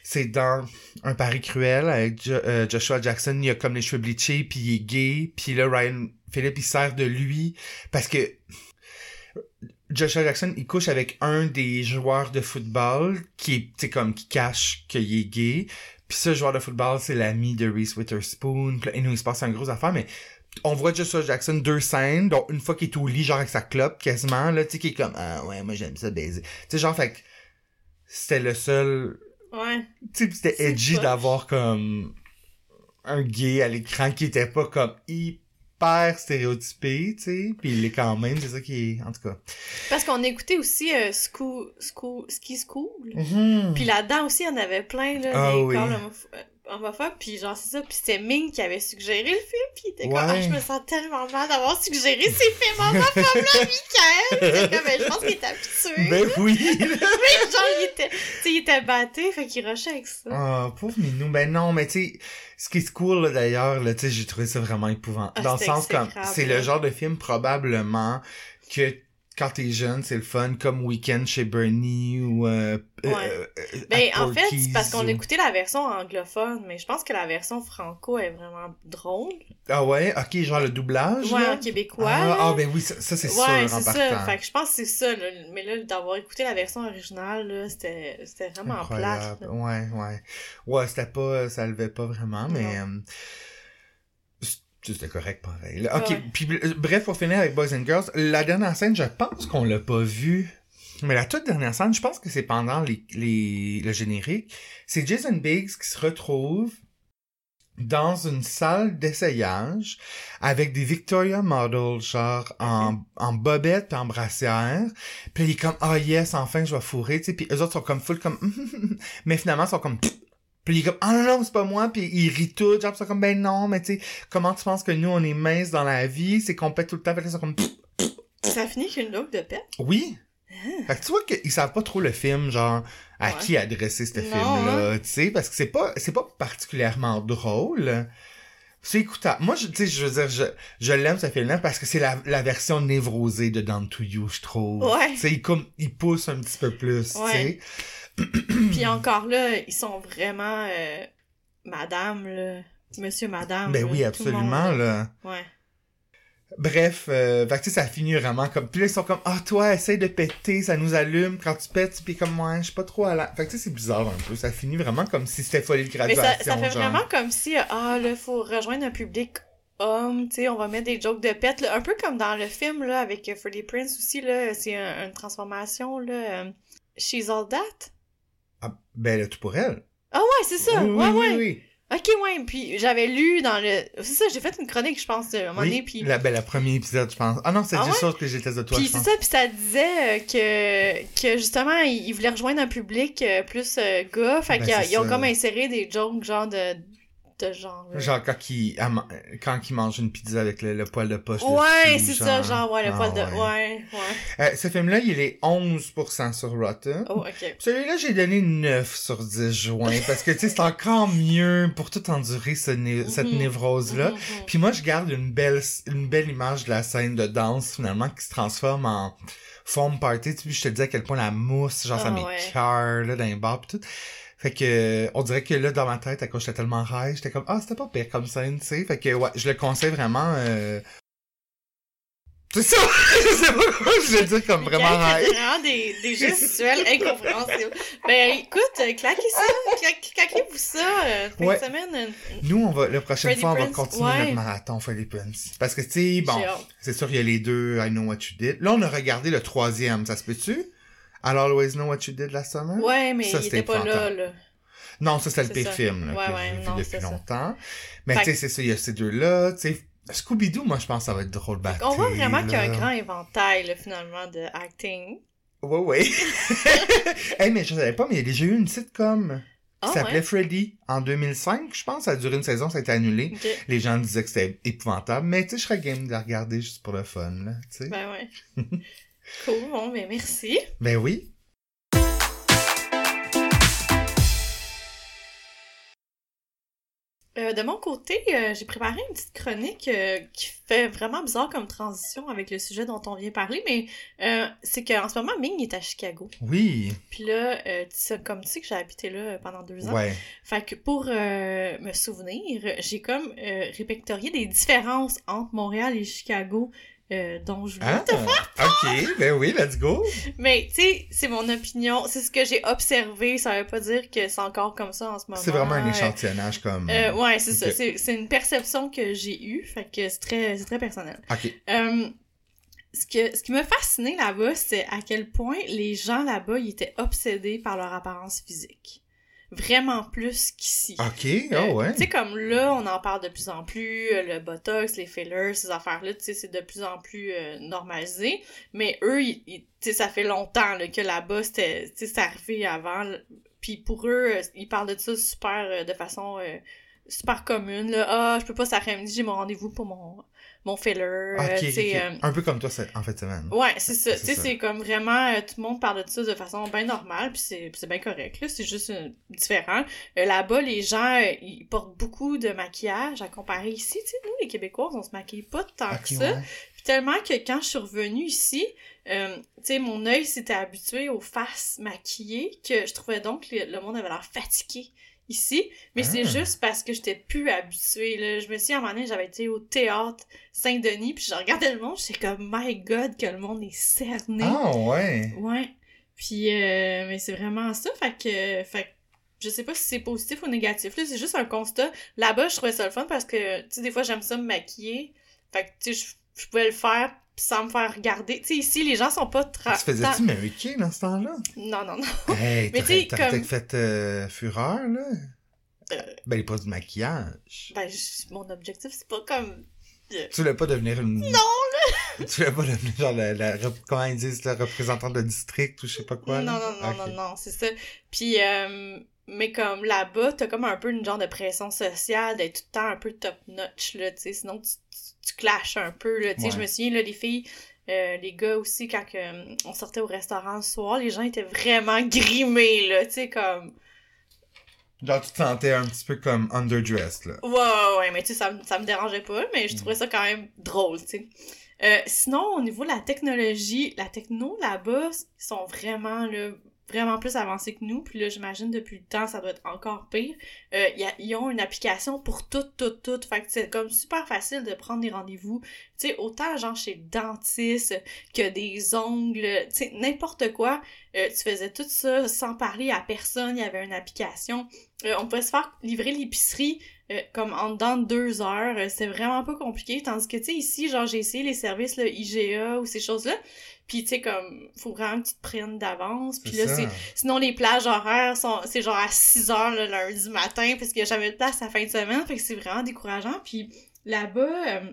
c'est dans Un pari cruel avec Jo- euh, Joshua Jackson. Il a comme les cheveux bleachés, puis il est gay. Puis là, Ryan Philippe, il sert de lui. Parce que Joshua Jackson, il couche avec un des joueurs de football qui est, comme, qui cache qu'il est gay. Puis ce joueur de football, c'est l'ami de Reese Witherspoon. Et nous, il se passe une grosse affaire, mais on voit Joshua Jackson deux scènes, dont une fois qu'il est au lit, genre avec sa clope, quasiment, là, tu sais, qui est comme, ah ouais, moi j'aime ça baiser. Tu sais, genre, fait que c'était le seul, Ouais. tu sais, c'était edgy d'avoir comme un gay à l'écran qui était pas comme hyper stéréotypé, tu sais, puis il est quand même, c'est ça qui est, en tout cas. Parce qu'on écoutait aussi euh, School, School, Ski School. Mhm. Puis là-dedans aussi, il y en avait plein, là, Ah des oui. calls homoph- homophobes. Puis genre, c'est ça. Puis c'était Ming qui avait suggéré le film. Puis il était comme, ah, je me sens tellement mal d'avoir suggéré ces films homophobes-là, Michael. Comme, je pense qu'il était habitué. Ben oui! Mais genre, il était, tu sais, il était batté, fait qu'il rushait avec ça. Ah, pauvre Minou. Ben non, mais tu sais, ce qui est cool, là, d'ailleurs, là, tu sais, j'ai trouvé ça vraiment épouvant. Ah, Dans le sens comme, c'est le genre de film, probablement, que quand t'es jeune, c'est le fun, comme Weekend chez Bernie ou, euh, Ouais. euh, euh, Ben, en fait, c'est parce qu'on ou- écoutait la version anglophone, mais je pense que la version franco est vraiment drôle. Ah ouais? Ok, genre le doublage, Ouais, là? en québécois. Ah, ah, ben oui, ça, ça, c'est ouais, sûr, en c'est ça. Fait que je pense que c'est ça. là. Mais là, d'avoir écouté la version originale, c'était c'était vraiment Incroyable. plate. là. Ouais, ouais. Ouais, c'était pas, ça levait pas vraiment, mais, euh, c'était correct pareil. là. Ok, Ouais. puis euh, bref, pour finir avec Boys and Girls, la dernière scène, je pense qu'on l'a pas vue. Mais la toute dernière scène, je pense que c'est pendant les, les, le générique. C'est Jason Biggs qui se retrouve dans une salle d'essayage avec des Victoria Models, genre en, en bobette en brassière. Puis il est comme, ah yes, enfin je vais fourrer, tu sais. Puis eux autres sont comme full comme, mais finalement ils sont comme, puis il est comme, ah non, non, c'est pas moi. Puis ils rient tout, genre, sont comme, ben non, mais tu sais, comment tu penses que nous on est minces dans la vie? C'est qu'on pète tout le temps. Fait que comme, Ça finit qu'une joke de pète? oui. Fait que tu vois qu'ils savent pas trop le film, genre, à Ouais. qui adresser ce film-là, tu sais, parce que c'est pas, c'est pas particulièrement drôle. C'est écoutable. Moi, je, tu sais, je veux dire, je, je l'aime ce film-là parce que c'est la, la version névrosée de Down to You, je trouve. Ouais. Tu sais, il, comme, il pousse un petit peu plus, tu sais. Puis encore là, ils sont vraiment euh, madame, là. Monsieur, madame. Ben là, oui, monde, absolument, là. Ouais. Bref, euh, fait que ça finit vraiment comme... Puis là, ils sont comme, ah, toi, essaye de péter, ça nous allume quand tu pètes, puis comme, moi, je suis pas trop à la... Fait que tu sais, c'est bizarre un peu, ça finit vraiment comme si c'était folie de Mais graduation, ça, ça fait genre. vraiment comme si, ah, là, faut rejoindre un public homme, tu sais, on va mettre des jokes de pète, là, un peu comme dans le film, là, avec Freddie Prince aussi, là, c'est un- une transformation, là, euh, She's All That. Ah, ben là, tout pour elle. Ah ouais, c'est ça, oui, ouais, oui, ouais. oui, oui. Ok, ouais, puis j'avais lu dans le... C'est ça, j'ai fait une chronique, je pense, à un moment donné, puis... la, ben, le premier épisode, je pense. Ah non, c'est Ah juste ouais? que j'étais de toi, Puis c'est ça, puis ça disait euh, que, que justement, ils voulaient rejoindre un public euh, plus euh, gars, fait Ben, qu'ils ont comme inséré des jokes genre de, de genre... là. Genre quand il, quand il mange une pizza avec le, le poil de poche Ouais, c'est ça, genre, ouais, le Ah, poil de... ouais. Ouais, ouais. Euh, ce film-là, il est 11% sur Rotten. Oh, ok. Celui-là, j'ai donné 9 sur 10 juin parce que, tu sais, c'est encore mieux pour tout endurer ce né- cette névrose-là. Mhm, mhm. Puis moi, je garde une belle, une belle image de la scène de danse, finalement, qui se transforme en foam party. Tu sais, je te dis à quel point la mousse, genre, ça Ah, ouais. m'écoeure, là, dans les bars pis tout. Fait que, euh, on dirait que là, dans ma tête, à cause j'étais tellement rage, j'étais comme, ah, c'était pas pire comme scène, tu sais. Fait que, ouais, je le conseille vraiment, euh... C'est ça! je sais pas comment je vais dire comme vraiment rage. c'est vraiment des, des gestuels incompréhensibles. Ben, écoute, euh, claquez ça, claquez- claquez-vous ça, euh, fin Ouais. de semaine. Nous, on va, la prochaine fois, on va continuer ouais. notre marathon Freddie Prince. Parce que, tu sais, bon, c'est sûr, il y a les deux I Know What You Did. Là, on a regardé le troisième, ça se peut-tu? I'll Always Know What You Did last summer? Ouais, mais Ça, il c'était était pas là, là. Non, ça, c'est le pire film, là, Ouais, que ouais, j'ai vu non, depuis c'est ça. longtemps. Mais, tu sais, c'est ça, il y a ces deux-là, tu sais. Scooby-Doo, moi, je pense que ça va être drôle battu. On voit vraiment qu'il y a un grand éventail, là, finalement, de acting. Ouais, ouais. hey, mais je savais pas, mais déjà eu une sitcom qui s'appelait ouais? Freddy en 2005, je pense. Ça a duré une saison, ça a été annulé. Les gens disaient que c'était épouvantable, mais tu sais, je serais game de la regarder juste pour le fun, là, tu sais. Ben ouais. Cool, bon, mais merci. Ben oui. Euh, de mon côté, euh, j'ai préparé une petite chronique euh, qui fait vraiment bizarre comme transition avec le sujet dont on vient parler, mais c'est qu'en ce moment, Ming est à Chicago. Oui. Puis là, comme tu sais que j'ai habité là pendant deux ans. Ouais. Fait que pour me souvenir, j'ai comme répertorié des différences entre Montréal et Chicago euh, dont je voulais Ah, ok, ben oui, let's go. Mais, tu sais, c'est mon opinion, c'est ce que j'ai observé, ça veut pas dire que c'est encore comme ça en ce moment. C'est vraiment un Euh, échantillonnage comme... euh, ouais, c'est ça. C'est, une perception que j'ai eue, fait que c'est très, c'est très personnel. Ok. Euh, ce, que, ce qui m'a fasciné là-bas, c'est à quel point les gens là-bas, ils étaient obsédés par leur apparence physique. Vraiment plus qu'ici. Ok, Euh, oh ouais. Tu sais, comme là, on en parle de plus en plus, euh, le botox, les fillers, ces affaires-là, tu sais, c'est de plus en plus euh, normalisé. Mais eux, tu sais, ça fait longtemps là, que là-bas, c'était, tu sais, c'est arrivé avant. Puis pour eux, ils parlent de ça super, de façon euh, super commune. Là. Ah, je peux pas après-midi, j'ai mon rendez-vous pour mon, mon filler. euh, euh, Un peu comme toi en fait semaine. Ouais, c'est ça. C'est Tu sais, c'est comme vraiment, euh, tout le monde parle de ça de façon bien normale, puis c'est bien correct, là. C'est juste euh, différent. Euh, Là-bas, les gens, ils portent beaucoup de maquillage à comparer ici. Tu sais, nous, les Québécois, on se maquille pas tant que ça. ouais. Puis tellement que quand je suis revenue ici, euh, tu sais, mon œil s'était habitué aux faces maquillées que je trouvais donc que le monde avait l'air fatigué ici. Mais c'est Ah. juste parce que j'étais plus habituée, là. Je me suis dit, à un moment donné, j'avais été au théâtre Saint-Denis, puis je regardais le monde, j'étais comme, my God, que le monde est cerné. Ah ouais. Ouais. Puis, euh, mais c'est vraiment ça, fait que, fait que je sais pas si c'est positif ou négatif, là, c'est juste un constat. Là-bas, je trouvais ça le fun parce que, tu sais, des fois, j'aime ça me maquiller. Fait que, tu sais, je, je pouvais le faire pis sans me faire regarder. Tu sais, ici, les gens sont pas tra- Tu faisais-tu Mary dans ce temps-là? Non, non, non. Hey, Mais tu comme- peut-être fait euh, fureur, là? Euh. Ben, les produits de maquillage. Ben, mon objectif, c'est pas comme... Tu voulais pas devenir une... Non, là! Tu voulais pas devenir, genre, la, la, comment ils disent, la représentante de district ou je sais pas quoi, non, là? non, non, non, non, c'est ça. Puis, euh, mais comme là-bas, t'as comme un peu une genre de pression sociale d'être tout le temps un peu top-notch, là, tu sais, sinon tu, tu, clashes un peu, là, tu sais, Ouais. je me souviens, là, les filles, euh, les gars aussi, quand euh, on sortait au restaurant le soir, les gens étaient vraiment grimés, là, tu sais, comme... Genre, tu te sentais un petit peu comme underdressed, là. Ouais, ouais, ouais, mais tu sais, ça, me- ça me dérangeait pas, mais je Mm. trouvais ça quand même drôle, tu sais. Euh, sinon, au niveau de la technologie, la techno là-bas, ils sont vraiment, là, vraiment plus avancés que nous. Puis là, j'imagine depuis le temps, ça doit être encore pire. Euh, y a- ils ont une application pour tout, tout, tout. Fait que c'est comme super facile de prendre des rendez-vous. Tu sais, autant genre chez le dentiste que des ongles, tu sais, n'importe quoi. Euh, tu faisais tout ça sans parler à personne. Il y avait une application. Euh, on pouvait se faire livrer l'épicerie euh, comme en dedans de deux heures. Euh, c'est vraiment pas compliqué. Tandis que, tu sais, ici, genre, j'ai essayé les services, là, IGA ou ces choses-là. Puis, tu sais, comme, faut vraiment que tu te prennes d'avance. Puis là, c'est... Sinon, les plages horaires sont... C'est genre à 6 heures le lundi matin parce qu'il y a jamais de place à la fin de semaine. Fait que c'est vraiment décourageant. Puis là-bas... euh,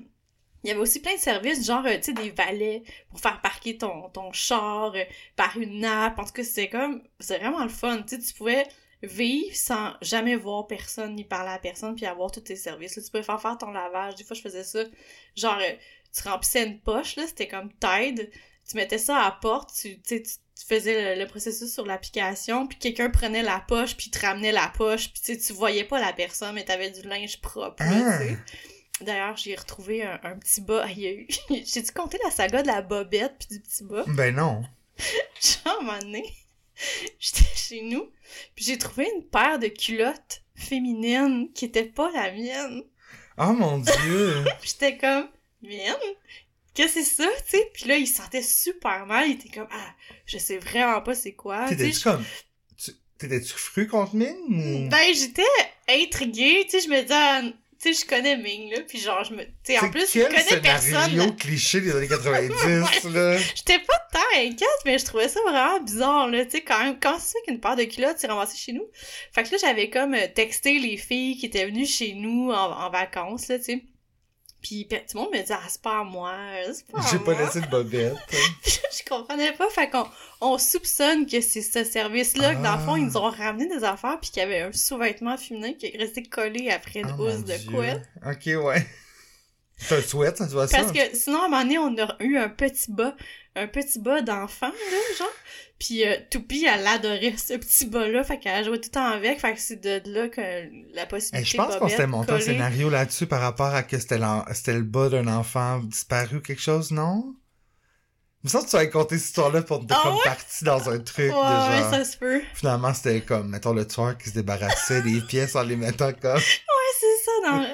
il y avait aussi plein de services, genre, euh, tu sais, des valets pour faire parquer ton, ton char euh, par une nappe. En tout cas, c'est comme... C'est vraiment le fun. Tu sais, tu pouvais vivre sans jamais voir personne ni parler à personne puis avoir tous tes services. Là, tu pouvais faire faire ton lavage. Des fois, je faisais ça. Genre, euh, tu remplissais une poche, là, c'était comme Tide. Tu mettais ça à la porte, tu, tu, sais, tu tu faisais le, le processus sur l'application, puis quelqu'un prenait la poche, puis te ramenait la poche, puis tu voyais pas la personne, mais t'avais du linge propre, là, Ah. tu sais. D'ailleurs, j'ai retrouvé un, un petit bas. Ah, il y a eu... J'ai-tu compté la saga de la bobette puis du petit bas? Ben non. Genre, un moment donné, j'étais chez nous, puis j'ai trouvé une paire de culottes féminines qui était pas la mienne. Oh mon dieu. J'étais comme, mienne? Qu'est-ce que c'est ça, tu sais? Puis là, il se sentait super mal. Il était comme, ah, je sais vraiment pas c'est quoi. T'étais-tu comme... tu- T'étais-tu fru contre Ming ou... Ben, j'étais intriguée, tu sais, je me disais, tu sais, je connais Ming, là, puis genre, je me... Tu sais, en C'est plus, je connais personne. cliché des années 90, là? J'étais pas tant inquiète, mais je trouvais ça vraiment bizarre, là, tu sais, quand même, quand c'est qu'une paire de culottes s'est ramassée chez nous. Fait que là, j'avais comme euh, texté les filles qui étaient venues chez nous en, en vacances, là, tu sais. Puis tout le monde me dit, ah, c'est pas à moi, euh, c'est pas à J'ai pas laissé de bobette. je comprenais pas, fait qu'on on soupçonne que c'est ce service-là, que dans le fond, Ah. ils nous ont ramené des affaires, puis qu'il y avait un sous-vêtement féminin qui est resté collé après une Oh, housse de couette. Ok, ouais. C'est un sweat, tu vois ça? Parce que sinon, à un moment donné, on a eu un petit bas, un petit bas d'enfant, là, genre. Puis euh, Toupie, elle adorait ce petit bas-là, fait qu'elle jouait tout le temps avec, fait que c'est de là que la possibilité je pense qu'on s'était monté un scénario là-dessus par rapport à que c'était le bas d'un enfant disparu ou quelque chose, non? Il me semble que tu avais conté cette histoire-là pour t'es Ah comme ouais? parti dans un truc Ouais, de genre... ouais, ça se peut. Finalement, c'était comme, mettons, le tueur qui se débarrassait des pièces en les mettant comme... c'est ça dans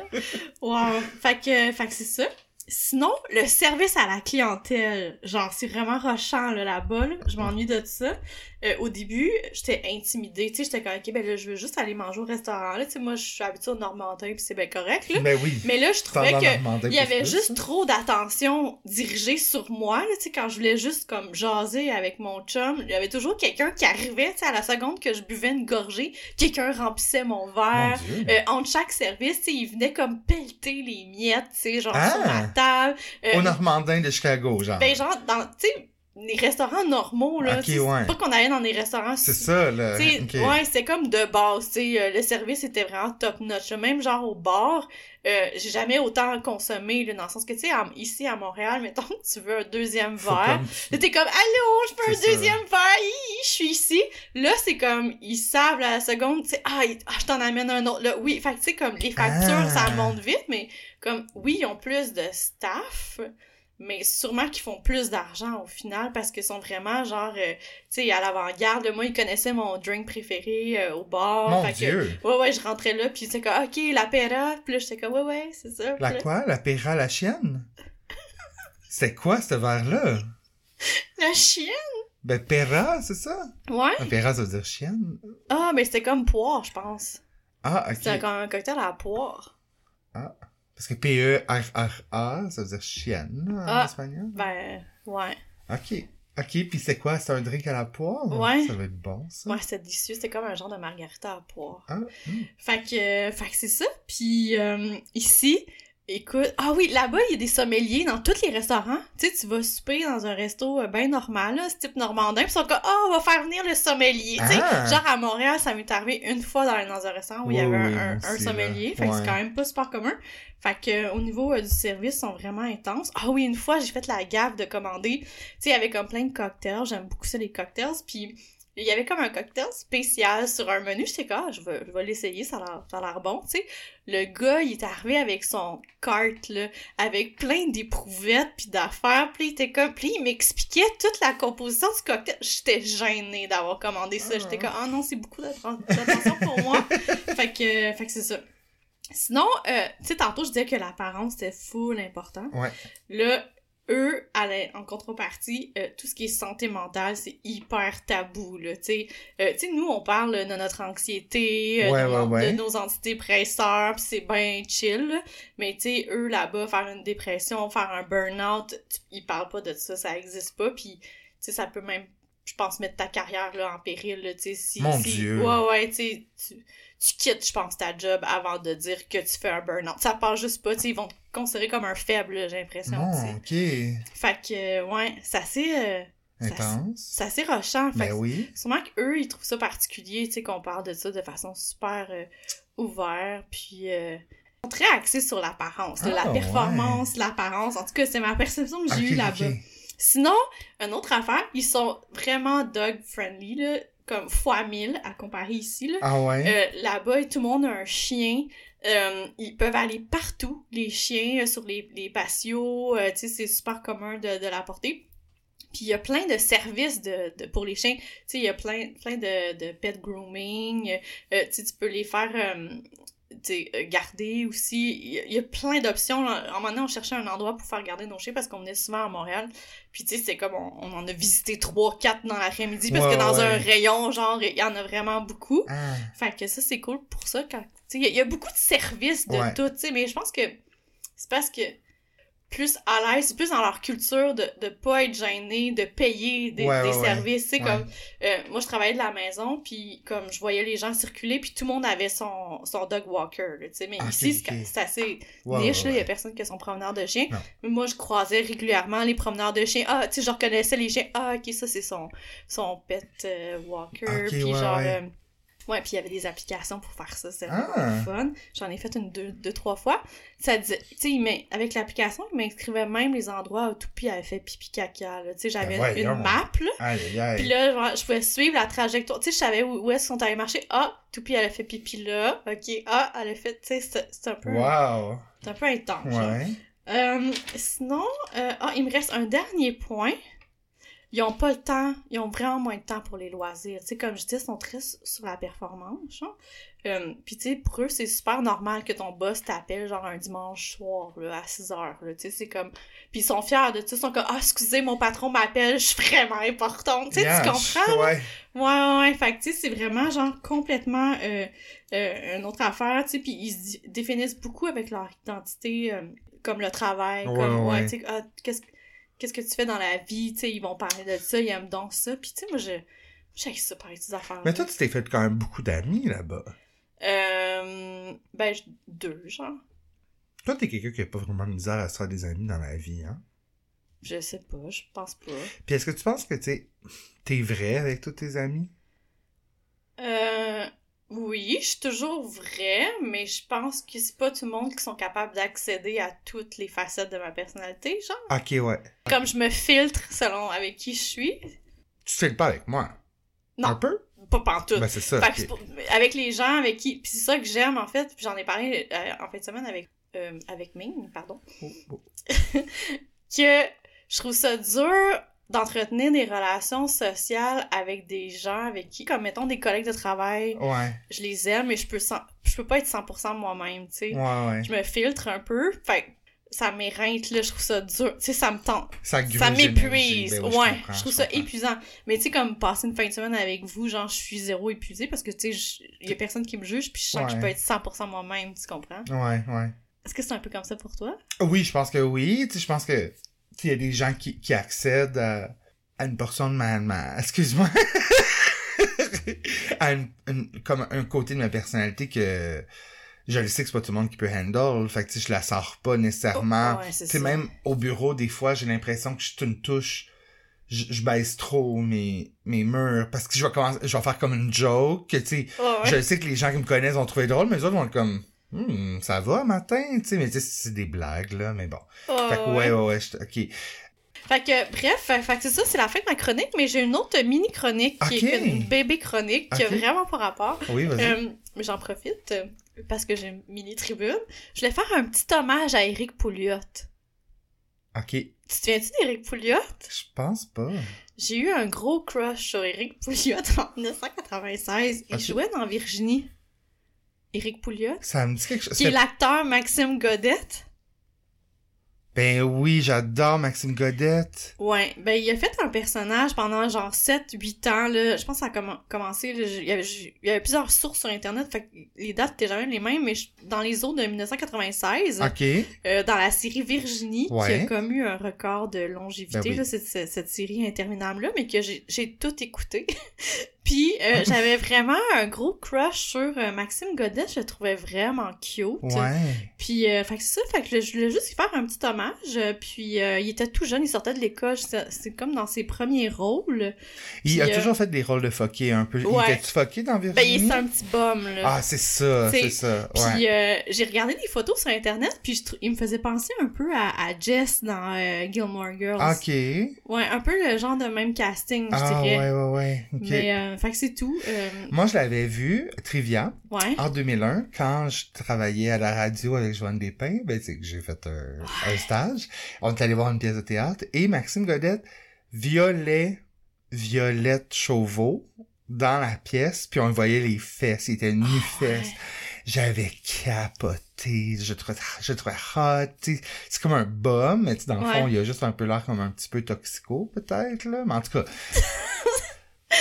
Wow. Fait que, fait que c'est ça. Sinon, le service à la clientèle, genre, c'est vraiment rushant, là, là-bas, là. Je m'ennuie de ça. Euh, au début, j'étais intimidée, tu sais, j'étais comme, ok, ben là, je veux juste aller manger au restaurant, là, tu sais, moi, je suis habituée au Normandin, puis c'est bien correct, là. Mais oui. Mais là, je trouvais que il y avait plus juste plus. trop d'attention dirigée sur moi, là, tu sais, quand je voulais juste, comme, jaser avec mon chum, il y avait toujours quelqu'un qui arrivait, tu sais, à la seconde que je buvais une gorgée, quelqu'un remplissait mon verre, Mon Dieu. euh, entre chaque service, tu sais, il venait comme pelleter les miettes, tu sais, genre Ah! sur ma table. Euh, Au Normandin de Chicago, genre. ben genre, dans, tu sais, les restaurants normaux, là. Ok, tu sais, ouais. C'est pas qu'on allait dans des restaurants C'est ça, là. tu sais, Ok. ouais, c'était comme de base, tu sais, euh, le service était vraiment top notch. Même genre au bar, euh, j'ai jamais autant consommé, là, dans le sens que, tu sais, ici à Montréal, mettons tu veux un deuxième verre, comme- là, t'es comme, allô, je peux un ça. deuxième verre, Hi, je suis ici. Là, c'est comme, ils savent, là, à la seconde, tu sais, ah, il- ah, je t'en amène un autre, là, oui, fait que, tu sais, comme, les factures, Ah. ça monte vite, mais, comme, oui, ils ont plus de staff, mais sûrement qu'ils font plus d'argent au final parce qu'ils sont vraiment genre euh, tu sais à l'avant-garde moi ils connaissaient mon drink préféré euh, au bar Mon fait que- Dieu. ouais ouais je rentrais là puis c'était comme ok la pera puis là j'étais comme ouais ouais c'est ça La là, quoi? La péra la chienne? C'est quoi, ce verre-là? la chienne? Ben, péra, c'est ça? ouais Un péra, ça veut dire chienne? ah mais c'était comme poire je pense Ah, ok. comme un cocktail à la poire Parce que P-E-R-R-A, ça veut dire chienne, en Ah. espagnol. ben ouais Ok. Ok, puis c'est quoi? C'est un drink à la poire? Ouais. Ça va être bon, ça. ouais c'était délicieux c'était comme un genre de margarita à poire Ah, hmm. Fait que, euh, fait que c'est ça. Puis euh, ici, écoute, ah oui, là-bas, il y a des sommeliers dans tous les restaurants. Tu sais, tu vas souper dans un resto euh, bien normal, là, ce type normandin, puis ils sont comme, ah, on va faire venir le sommelier. Tu sais, Ah! genre à Montréal, ça m'est arrivé une fois dans, dans un restaurant où il y avait oui, un, sommelier. là. Fait que c'est quand même pas super commun. Fait que euh, au niveau euh, du service, ils sont vraiment intenses. Ah oui, une fois, j'ai fait la gaffe de commander. Tu sais, il y avait comme plein de cocktails. J'aime beaucoup ça, les cocktails. Puis il y avait comme un cocktail spécial sur un menu. J'étais comme, ah, je vais, je vais l'essayer, ça a l'air- ça a l'air bon, tu sais. Le gars, il est arrivé avec son cart, là, avec plein d'éprouvettes puis d'affaires. Puis il était comme, puis il m'expliquait toute la composition du cocktail. J'étais gênée d'avoir commandé ça. J'étais comme, ah non, c'est beaucoup d'atten- d'attention pour moi. fait que, fait que c'est ça. Sinon, euh, tu sais, tantôt, je disais que l'apparence, c'était full important. Ouais. Là, eux, à la- en contrepartie, euh, tout ce qui est santé mentale, c'est hyper tabou, là, tu sais. Euh, nous, on parle de notre anxiété, euh, Ouais, de, ouais, nos- ouais. de nos antidépresseurs, pis c'est bien chill, là. Mais tu sais, eux, là-bas, faire une dépression, faire un burn-out, ils parlent pas de ça, ça existe pas, puis tu sais, ça peut même, je pense, mettre ta carrière, là, en péril, là, tu sais, si... Mon si- Dieu. Ouais, ouais, tu sais, tu quittes, je pense, ta job avant de dire que tu fais un burn-out. Ça passe juste pas, tu ils vont te considérer comme un faible, j'ai l'impression. Bon, ok. Fait que, euh, ouais, c'est assez, euh, ça- Intense. c'est assez rushant. Fait Ben que oui. sûrement qu'eux, ils trouvent ça particulier, tu sais, qu'on parle de ça de façon super euh, ouverte, puis euh, ils sont très axés sur l'apparence, là, Ah, la performance, l'apparence. En tout cas, c'est ma perception que j'ai eue là-bas. Sinon, une autre affaire, ils sont vraiment dog-friendly, là, comme fois mille à comparer ici, là. Ah ouais? Euh, Là-bas, tout le monde a un chien. Euh, ils peuvent aller partout, les chiens, euh, sur les, les patios. euh, tu sais, c'est super commun de, de l'apporter. Puis il y a plein de services de, de, pour les chiens. Tu sais, il y a plein, plein de, de pet grooming. Euh, tu sais, tu peux les faire euh, garder aussi. Il y a- il y, a plein d'options. À un moment donné, on cherchait un endroit pour faire garder nos chiens parce qu'on venait souvent à Montréal. Puis tu sais, c'est comme on, on en a visité trois, quatre dans l'après-midi parce Ouais, que dans ouais. un rayon, genre, il y en a vraiment beaucoup. Ah. Fait que ça, c'est cool pour ça. quand Il y, a- il y a beaucoup de services de Ouais. tout, tu sais, mais je pense que c'est parce que plus à l'aise, c'est plus dans leur culture de, de pas être gêné, de payer des, Ouais, des ouais, services. Ouais. comme, euh, moi, je travaillais de la maison, puis comme je voyais les gens circuler, puis tout le monde avait son, son dog walker, là, tu sais. Mais Ah, ici, c'est c'est assez niche. Il y a personne qui a son promeneur de chien. Non. Mais moi, je croisais régulièrement les promeneurs de chiens. Ah, tu sais, je reconnaissais les chiens. Ah, ok, ça, c'est son, son pet euh, walker. Puis genre... euh, Ouais, puis il y avait des applications pour faire ça, c'est Ah. vraiment fun. J'en ai fait une deux, deux trois fois. Ça disait, tu sais, avec l'application, il m'inscrivait même les endroits où Toupie avait fait pipi caca. Tu sais, j'avais Ben voyons. une map, là. Puis là, genre, je pouvais suivre la trajectoire. Tu sais, je savais où, où est-ce qu'on allait marcher. Ah, Toupie, elle a fait pipi là. Ok. Ah, elle a fait, tu sais, c'est un peu, Wow. c'est un peu intense. Ouais. Euh, sinon, euh, ah, il me reste un dernier point. Ils ont pas le temps, ils ont vraiment moins de temps pour les loisirs. Tu sais, comme je dis, ils sont très sur la performance. Euh, Puis tu sais, pour eux, c'est super normal que ton boss t'appelle, genre, un dimanche soir, là, à 6 heures, là. Tu sais, c'est comme... Puis ils sont fiers de ça, ils sont comme « Ah, excusez, mon patron m'appelle, je suis vraiment importante. » Tu sais, Yeah, tu comprends? Ouais. Ouais, ouais, ouais. Fait que, tu sais, c'est vraiment, genre, complètement euh, euh, une autre affaire, tu sais. Puis ils se définissent beaucoup avec leur identité, comme le travail, Ouais, comme, ouais, ouais. tu sais, ah, qu'est-ce qu'est-ce que tu fais dans la vie, tu sais, ils vont parler de ça, ils aiment donc ça. Puis, tu sais, moi, je... J'ai ça parler de ces affaires Mais toi, tu t'es fait quand même beaucoup d'amis là-bas. Euh... Ben, deux, genre. Toi, t'es quelqu'un qui a pas vraiment de misère à se faire des amis dans la vie, hein? Je sais pas, je pense pas. Puis est-ce que tu penses que, tu sais, t'es vrai avec tous tes amis? Euh... Oui, je suis toujours vraie, mais je pense que c'est pas tout le monde qui sont capables d'accéder à toutes les facettes de ma personnalité, genre. Ok, ouais. Comme je me filtre selon avec qui je suis. Tu te fais pas avec moi? Non. Un peu? Pas pantoute. Ben, c'est ça. Pour- avec les gens avec qui. Puis c'est ça que j'aime, en fait. Puis j'en ai parlé euh, en fin de semaine avec, euh, avec Ming, pardon. Oh, oh. Que je trouve ça dur d'entretenir des relations sociales avec des gens avec qui, comme mettons des collègues de travail, Ouais, je les aime, mais je peux, je peux pas être 100% moi-même, tu sais. ouais, ouais. Je me filtre un peu. Fait ça m'éreinte, là. Je trouve ça dur. Tu sais, ça me tente. Ça, Ça m'épuise. Ben ouais, je, trouve ça épuisant. Mais tu sais, comme passer une fin de semaine avec vous, genre, je suis zéro épuisée parce que tu sais, il y a personne qui me juge, puis je sens que je peux être 100% moi-même, tu comprends? Ouais, ouais. Est-ce que c'est un peu comme ça pour toi? Oui, je pense que oui. Tu sais, je pense que il y a des gens qui, qui accèdent à, à une portion de ma, ma excuse-moi, à une, une- comme un côté de ma personnalité que je le sais que c'est pas tout le monde qui peut handle. Fait que tu sais, je la sors pas nécessairement. Oh, ouais, c'est même au bureau, des fois, j'ai l'impression que je suis une touche. Je, je baisse trop mes, mes murs parce que je vais commencer, je vais faire comme une joke que tu sais, Oh, ouais. je sais que les gens qui me connaissent vont trouver drôle, mais les autres vont être comme, Hmm, ça va matin, tu sais, mais tu sais, c'est des blagues, là, mais bon. Oh, fait que ouais, ouais, ouais, je- ok. Fait que, bref, fait, que c'est ça, c'est la fin de ma chronique, mais j'ai une autre mini-chronique qui est une bébé chronique qui a vraiment pas rapport. Oui, vas-y. Euh, mais j'en profite euh, parce que j'ai une mini-tribune. Je voulais faire un petit hommage à Éric Pouliot. ok. Tu te souviens-tu d'Éric Pouliot? Je pense pas. J'ai eu un gros crush sur Éric Pouliot en 1996. Il jouait dans Virginie. Éric Pouliot. Ça me dit quelque chose. Qui est l'acteur Maxime Godette. Ben oui, j'adore Maxime Godette. Ouais, ben il a fait un personnage pendant genre 7-8 ans, là. Je pense que ça a comm- commencé, là, il, y avait, il y avait plusieurs sources sur Internet, fait que les dates étaient jamais les mêmes, mais je- dans les eaux de 1996, Ok. euh, dans la série Virginie, qui a commu un record de longévité, Ben oui. là, cette, cette, série interminable-là, mais que j'ai tout écouté. Puis euh, j'avais vraiment un gros crush sur euh, Maxime Godet, je le trouvais vraiment cute. Ouais. Puis, euh, fait que c'est ça, fait que je voulais juste lui faire un petit hommage. Puis, il était tout jeune, il sortait de l'école, c'est comme dans ses premiers rôles. Il a toujours fait des rôles de fucké un peu. Ouais. Il était-tu fucké dans Virginie? Ben, il est un petit bum, là. Ah, c'est ça, c'est ça. Puis j'ai regardé des photos sur internet, puis je il me faisait penser un peu à, à Jess dans Gilmore Girls. Ok. Ouais, un peu le genre de même casting, je Ah, dirais. ouais, ouais, ouais. Ok. Mais, euh, fait que c'est tout. euh, Moi, je l'avais vu, Trivia, ouais. en 2001, quand je travaillais à la radio avec Joanne Despins, ben, c'est que j'ai fait un, un stage. On est allé voir une pièce de théâtre et Maxime Godette violait Violette Chauveau dans la pièce, puis on voyait les fesses, il était nu Ah, ouais. fesses. J'avais capoté, je trouvais, je trouvais hot, c'est comme un bum, mais dans le fond, il a juste un peu l'air comme un petit peu toxico, peut-être, là, mais en tout cas.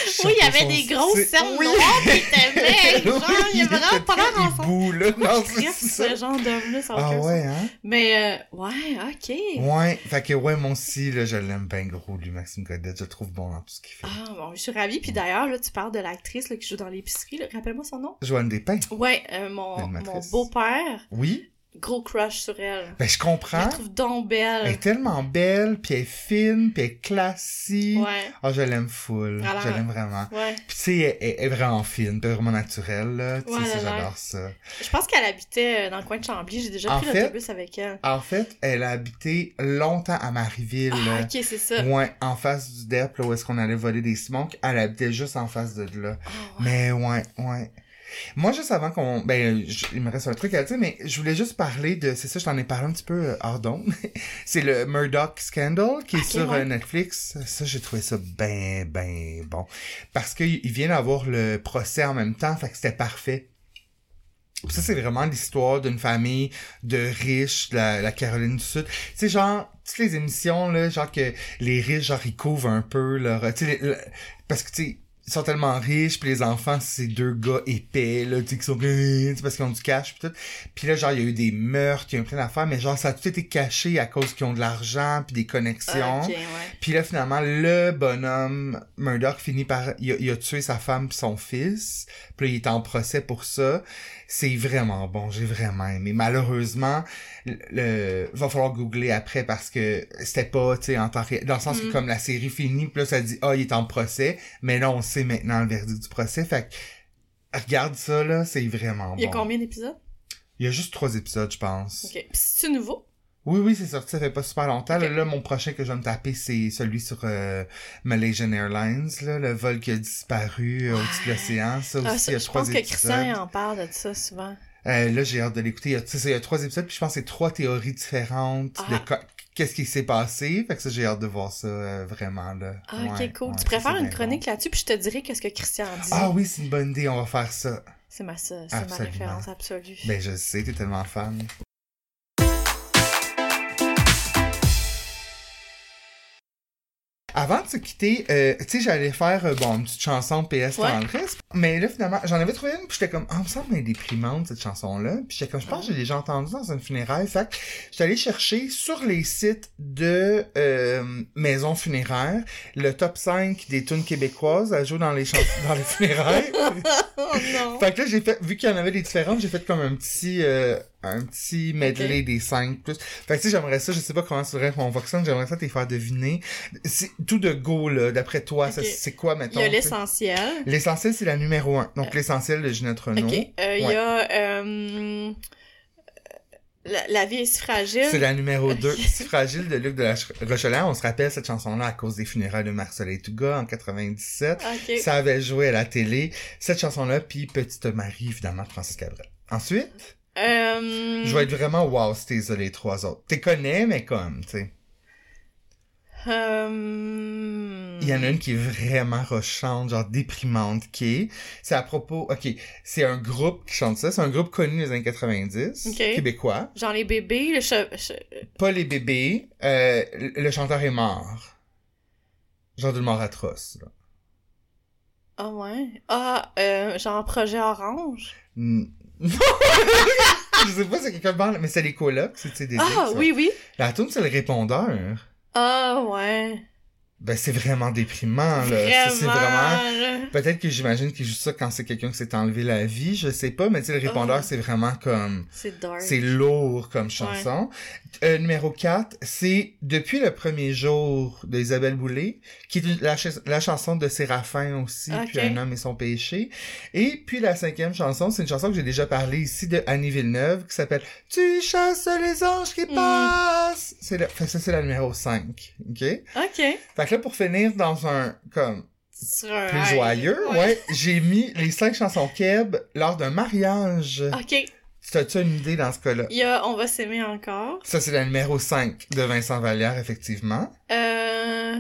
Oui, il y avait des grosses cernes oui. noires qui étaient belles. Genre, Oui, il y a vraiment pas l'air là. Non, je c'est ce genre d'homme-là, ça Ah ouais, hein? Mais, euh, ouais, ok. Ouais, fait que ouais, moi aussi, là, je l'aime bien gros, lui, Maxime Godette. Je le trouve bon dans tout ce qu'il fait. Ah, bon, je suis ravie. Puis d'ailleurs, là, tu parles de l'actrice là, qui joue dans l'épicerie. Rappelle-moi son nom. Joanne Despins. Ouais, euh, mon, mon beau-père, Oui? Gros crush sur elle. Ben, je Je comprends. la trouve donc Elle est belle. tellement belle, puis elle est fine, puis elle est classique. Ouais, Ah, je l'aime full. Alors- Je l'aime vraiment. ouais. Puis tu sais, elle, elle est vraiment fine, puis vraiment naturelle, là. Tu sais, Ouais, j'adore ça. Je pense qu'elle habitait euh, dans le coin de Chambly. J'ai déjà En pris l'autobus avec elle. En fait, elle a habité longtemps à Marieville. Ah, ok, c'est ça. Ouais, en face du DEP, là, où est-ce qu'on allait voler des smokes. Elle habitait juste en face de là. Ah, ouais. Mais ouais, ouais. Moi, juste avant qu'on... Ben, je- il me reste un truc à dire, mais je voulais juste parler de... C'est ça, je t'en ai parlé un petit peu euh, hors d'onde. c'est le Murdoch Scandal qui est sur ouais. euh, Netflix. Ça, j'ai trouvé ça ben, ben bon. Parce qu'il vient d'avoir le procès en même temps, fait que c'était parfait. Ça, c'est vraiment l'histoire d'une famille de riches de la, la Caroline du Sud. Tu sais, genre, toutes les émissions, là, genre que les riches, genre, ils couvrent un peu leur... Tu sais, les- le- parce que, tu sais, ils sont tellement riches, puis les enfants, c'est deux gars épais, là, tu sais, qui sont... parce qu'ils ont du cash, puis tout. Puis là, genre, il y a eu des meurtres, il y a eu plein d'affaires, mais genre, ça a tout été caché à cause qu'ils ont de l'argent, puis des connexions. Ok, ouais. Puis là, finalement, le bonhomme Murdoch finit par... Il a, il a tué sa femme puis son fils. Puis là, il est en procès pour ça. C'est vraiment bon. J'ai vraiment aimé. Malheureusement, le, le- va falloir googler après parce que c'était pas, tu sais, en temps réel. Dans le sens que Mm. comme la série finit, puis là, ça dit, ah, il est en procès. Mais là, on sait maintenant le verdict du procès. Fait que, regarde ça, là, c'est vraiment Il y a bon. combien d'épisodes? Il y a juste trois épisodes, je pense. Ok. C'est nouveau? Oui, oui, c'est sorti, ça fait pas super longtemps. Là, là, mon prochain que je vais me taper, c'est celui sur euh, Malaysian Airlines, là, le vol qui a disparu euh, au-dessus de l'océan. Ça aussi, Ah, il ça, y a je trois pense que. Christian en parle de ça souvent. Euh, là, j'ai hâte de l'écouter. Il y a, il y trois épisodes, puis je pense que c'est trois théories différentes Ah. de qu'est-ce qui s'est passé? Fait que ça, j'ai hâte de voir ça, euh, vraiment, là. Ah, ok, Ouais, cool. ouais, tu préfères une chronique bon. là-dessus, puis je te dirai qu'est-ce que Christian dit. Ah oui, c'est une bonne idée, on va faire ça. C'est ma, ça, c'est ma référence absolue. Ben, je sais, t'es tellement fan. Avant de se quitter, euh, tu sais, j'allais faire, euh, bon, une petite chanson PS Ouais. dans le reste. Mais là, finalement, j'en avais trouvé une, puis j'étais comme, ah, il me semble qu'elle est déprimante, cette chanson-là. Puis j'étais comme, je pense que j'ai déjà entendu dans une funéraire. Fait que j'étais allé chercher sur les sites de euh, maisons funéraires le top 5 des tunes québécoises à jouer dans les, chans- dans les funérailles. oh non! Fait que là, j'ai fait, vu qu'il y en avait des différentes, j'ai fait comme un petit, euh, un petit medley des cinq plus. Fait que tu sais, j'aimerais ça, je sais pas comment c'est qu'on fonctionne, j'aimerais ça te faire deviner. C'est tout de go, là, d'après toi, ça, c'est quoi, Il mettons? y a l'essentiel. L'essentiel, c'est la numéro un. Donc, l'essentiel de Ginette Renault. Ok. Euh, Il y a. euh, la, la vie est si fragile. C'est la numéro 2. Ok. Si fragile de Luc de la Rochelaire. On se rappelle cette chanson-là à cause des funérailles de Marcel Touga en 97. Ok. Ça avait joué à la télé. Cette chanson-là, puis Petite Marie, évidemment, de Francis Cabrel. Ensuite, Euh, Je vais être vraiment wow si t'es les trois autres. T'es connais, mais comme, tu sais. euh, Il y en a une qui est vraiment rochante, genre déprimante, qui est... C'est à propos... Ok, c'est un groupe qui chante ça. C'est un groupe connu des années 90, Ok. québécois. Genre les bébés, le che- Pas les bébés. euh, le chanteur est mort. Genre d'une mort atroce. là. Ah ouais? Ah, euh, genre projet orange? Je sais pas si c'est quelqu'un mort, mais c'est les colocs, c'est des Ah oui, oui. La tune, c'est le répondeur. Ah ouais. Ben, c'est vraiment déprimant, là. C'est- vraiment... Peut-être que j'imagine qu'il joue ça quand c'est quelqu'un qui s'est enlevé la vie, je sais pas, mais tu sais, le répondeur, Oh. c'est vraiment comme... C'est lourd comme chanson. Euh, numéro 4, c'est Depuis le premier jour d'Isabelle Boulay, qui est la, ch- la chanson de Séraphin aussi, puis Un homme et son péché. Et puis la cinquième chanson, c'est une chanson que j'ai déjà parlé ici de Annie Villeneuve, qui s'appelle Tu chasses les anges qui Mm. passent. C'est ça, c'est la numéro 5, ok? Ok. Fait que là, pour finir dans un, comme, un plus high. joyeux, ouais, j'ai mis les cinq chansons Keb lors d'un mariage. Ok. T'as-tu une idée dans ce cas-là? Il y a On va s'aimer encore. Ça, c'est la numéro 5 de Vincent Vallière, effectivement. Euh...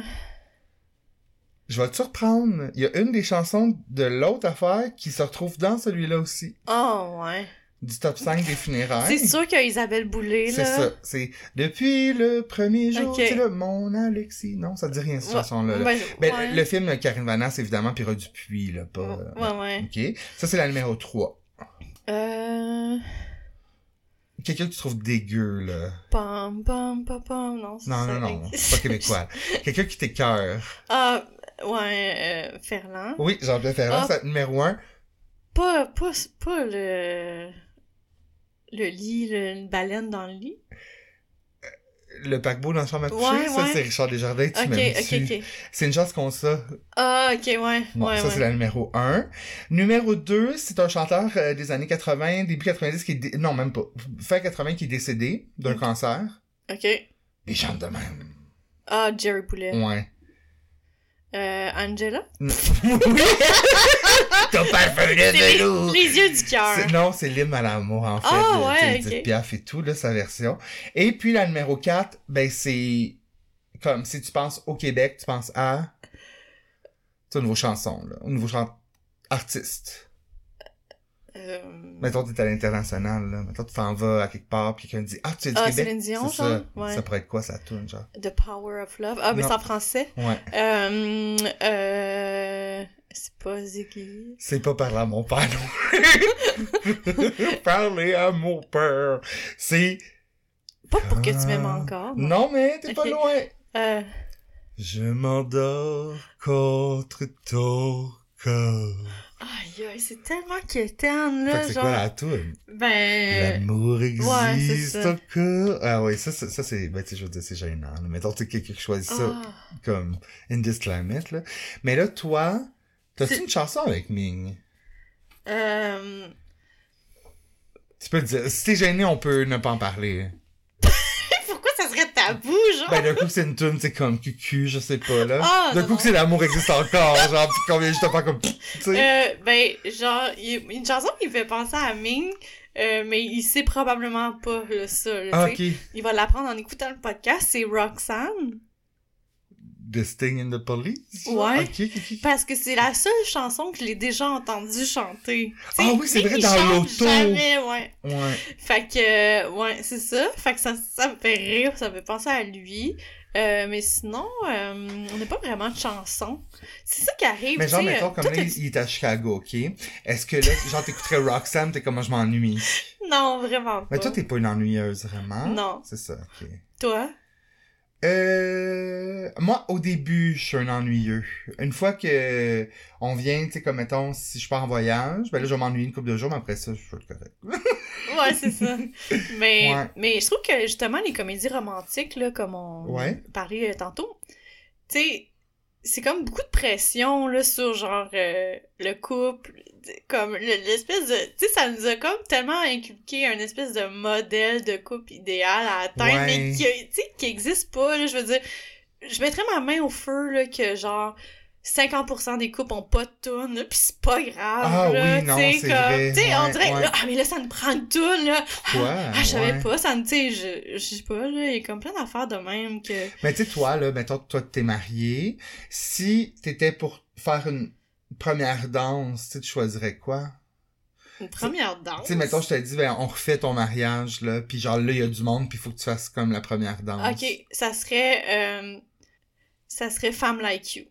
Je vais te surprendre. Il y a une des chansons de l'autre affaire qui se retrouve dans celui-là aussi. Oh ouais. Du top 5 des funérailles. C'est sûr qu'il y a Isabelle Boulay, C'est là. ça. C'est depuis le premier jour. Ok. C'est là, mon Alexis. Non, ça dit rien, cette Ouais. chanson-là. là. Ben, Ben, ouais. le film Karine Vanasse, évidemment, puis Dupuis, là, pas... Ouais, ouais. Ok. Ça, c'est la numéro 3. Euh... Quelqu'un que tu trouves dégueu, là. Pam, pam, pam, pam, non, c'est Non, non, non, c'est pas québécois. Quelqu'un qui t'écœure. Ah, ouais, euh, Ferland. Oui, Jean-Pierre Ferland, Ah. c'est numéro un. Pas, pas, pas le... Le lit, le- une baleine dans le lit? Le paquebot dans la chambre à coucher, Ouais, ça ouais. c'est Richard Desjardins, tu Ok, m'aimes-tu? ok, ok. C'est une chance qu'on ça. Ah, ok, ouais. Bon, ouais, ça c'est la numéro 1. Numéro 2, c'est un chanteur euh, des années 80, début 90 qui est dé- non même pas, fin 80 qui est décédé d'un cancer. Ok. Il chante de même. Ah, Jerry Poulet. Ouais. Euh, Angela? T'as pas fait C'est de les, les yeux du cœur. C'est- Non, c'est l'hymne à l'amour, en fait. Ah, de- ouais, de- de ok. Piaf et tout, là, sa version. Et puis, la numéro 4, ben, c'est comme si tu penses au Québec, tu penses à, sais, au niveau chanson, là, au niveau chan... artiste. Euh... Mettons, t'es à l'international, là. Mettons, tu t'en vas à quelque part, puis quelqu'un dit, ah, tu es du Ah, Québec? Dion, genre? ça. Ouais. Ça pourrait être quoi, ça tourne, genre? The Power of Love. Ah, mais c'est en français. Ouais. Euh, euh, c'est pas Ziggy. C'est pas parler à mon père, non. parler à mon père. C'est, Pas pour que tu m'aimes encore. moi. non, mais t'es pas loin. Euh, Je m'endors contre ton corps. Aïe, c'est tellement quétaine, là. c'est genre... quoi la toune? Ben. L'amour existe ouais, ça. encore. Ah oui, ça, ça, ça, c'est, ben, tu sais, je veux dire, c'est gênant. là. Mettons, tu quelqu'un qui choisit ça ah. comme in this climate, là. Mais là, toi, t'as-tu une chanson avec Ming? Euh, Tu peux te dire, si t'es gêné, on peut ne pas en parler. Ça genre? Ben, d'un coup, c'est une tune, c'est comme cucu, je sais pas, là. Ah, d'un coup, que c'est l'amour existe encore, genre, pis combien je te pas comme, tu sais. Euh, ben, genre, il- une chanson qui me fait penser à Ming, euh, mais il sait probablement pas là, ça. là, ah. Il va l'apprendre en écoutant le podcast, c'est Roxanne. The Sting in the Police? Ouais. Parce que c'est la seule chanson que je l'ai déjà entendue chanter. Ah oui, c'est vrai, dans l'auto. Jamais, ouais. Ouais. Fait que, euh, ouais, c'est ça. Fait que ça, ça me fait rire, ça me fait penser à lui. Euh, mais sinon, euh, on n'a pas vraiment de chanson. C'est ça qui arrive, Mais genre, mettons, euh, comme là, il est à Chicago, ok? Est-ce que là, genre, t'écouterais Roxanne, t'es comme moi, je m'ennuie. Non, vraiment pas. Mais toi, t'es pas une ennuyeuse, vraiment? Non. C'est ça, ok. Toi? Euh, moi, au début, je suis un ennuyeux. Une fois que on vient, tu sais, comme mettons, si je pars en voyage, ben là, je vais m'ennuyer une couple de jours, mais après ça, je suis correct. Ouais, c'est ça. Mais, Ouais. mais je trouve que justement, les comédies romantiques, là, comme on Ouais. parlait tantôt, tu sais, c'est comme beaucoup de pression, là, sur genre euh, le couple, comme le- l'espèce de. Tu sais, ça nous a comme tellement inculqué un espèce de modèle de couple idéal à atteindre, Ouais. mais qui, tu sais, qui existe pas, là. Je veux dire, je mettrais ma main au feu, là, que genre. 50% des couples ont pas de toune, là, pis c'est pas grave, Ah là, oui, non, tu sais, c'est comme, vrai, tu sais, on dirait, ouais. là, ah, mais là, ça nous prend une toune, là, Quoi? ah, je savais Ouais. pas, ça me, tu sais, je, je sais pas, là, il y a comme plein d'affaires de même que... Mais tu sais, toi, là, mettons, toi, t'es marié. Si t'étais pour faire une première danse, tu choisirais quoi? Une première danse. Tu sais, mettons, je te dis, ben, on refait ton mariage, là, puis genre, là, il y a du monde, puis il faut que tu fasses comme la première danse. Ok, ça serait, euh, ça serait Femme Like You.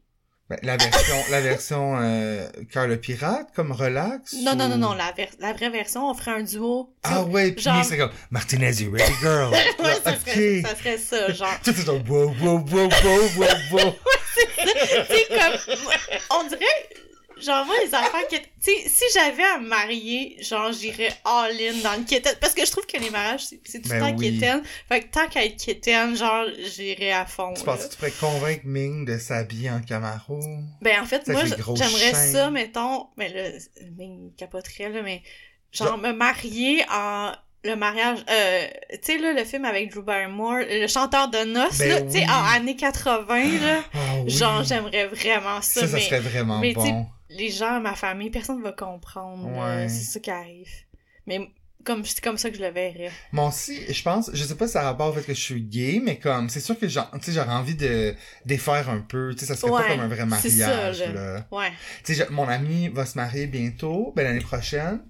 Ben, la version, la version, euh, Cœur le pirate, comme relax? Non, non, ou- non, non, la, ver- la vraie version, on ferait un duo. tu. Ah ouais, puis genre- c'est comme, Martinez, you ready, girl? ouais, Genre, ça serait, ça serait ça, genre. Wow, wow, wow, wow, wow, wow. sais, comme, on dirait, genre, moi, les affaires que, tu sais, si j'avais à me marier, genre, j'irais all-in dans le quétaine, parce que je trouve que les mariages, c'est tout le Ben temps oui. quétaine, fait que tant qu'à être quétaine, genre, j'irais à fond, Tu là. penses que tu pourrais convaincre Ming de s'habiller en Camaro? Ben, en fait, moi, j'aimerais ça, mettons, mais là, mais il capoterait, là, mais genre, me marier en le mariage, euh, tu sais, là, le film avec Drew Barrymore, le chanteur de noces, Ben là, tu sais, oui. en années 80, là, Ah oui. genre, j'aimerais vraiment ça, Ça, ça mais serait vraiment mais bon. Les gens, ma famille, personne va comprendre, là, Ouais. c'est ça qui arrive. Mais comme, c'est comme ça que je le verrais. Moi aussi, je pense, je sais pas si ça a rapport au fait que je suis gay, mais comme, c'est sûr que genre, tu sais, j'aurais envie de défaire un peu, tu sais, ça serait Ouais, pas comme un vrai c'est ça, mariage, là. Ouais. Tu sais, mon ami va se marier bientôt, ben l'année prochaine.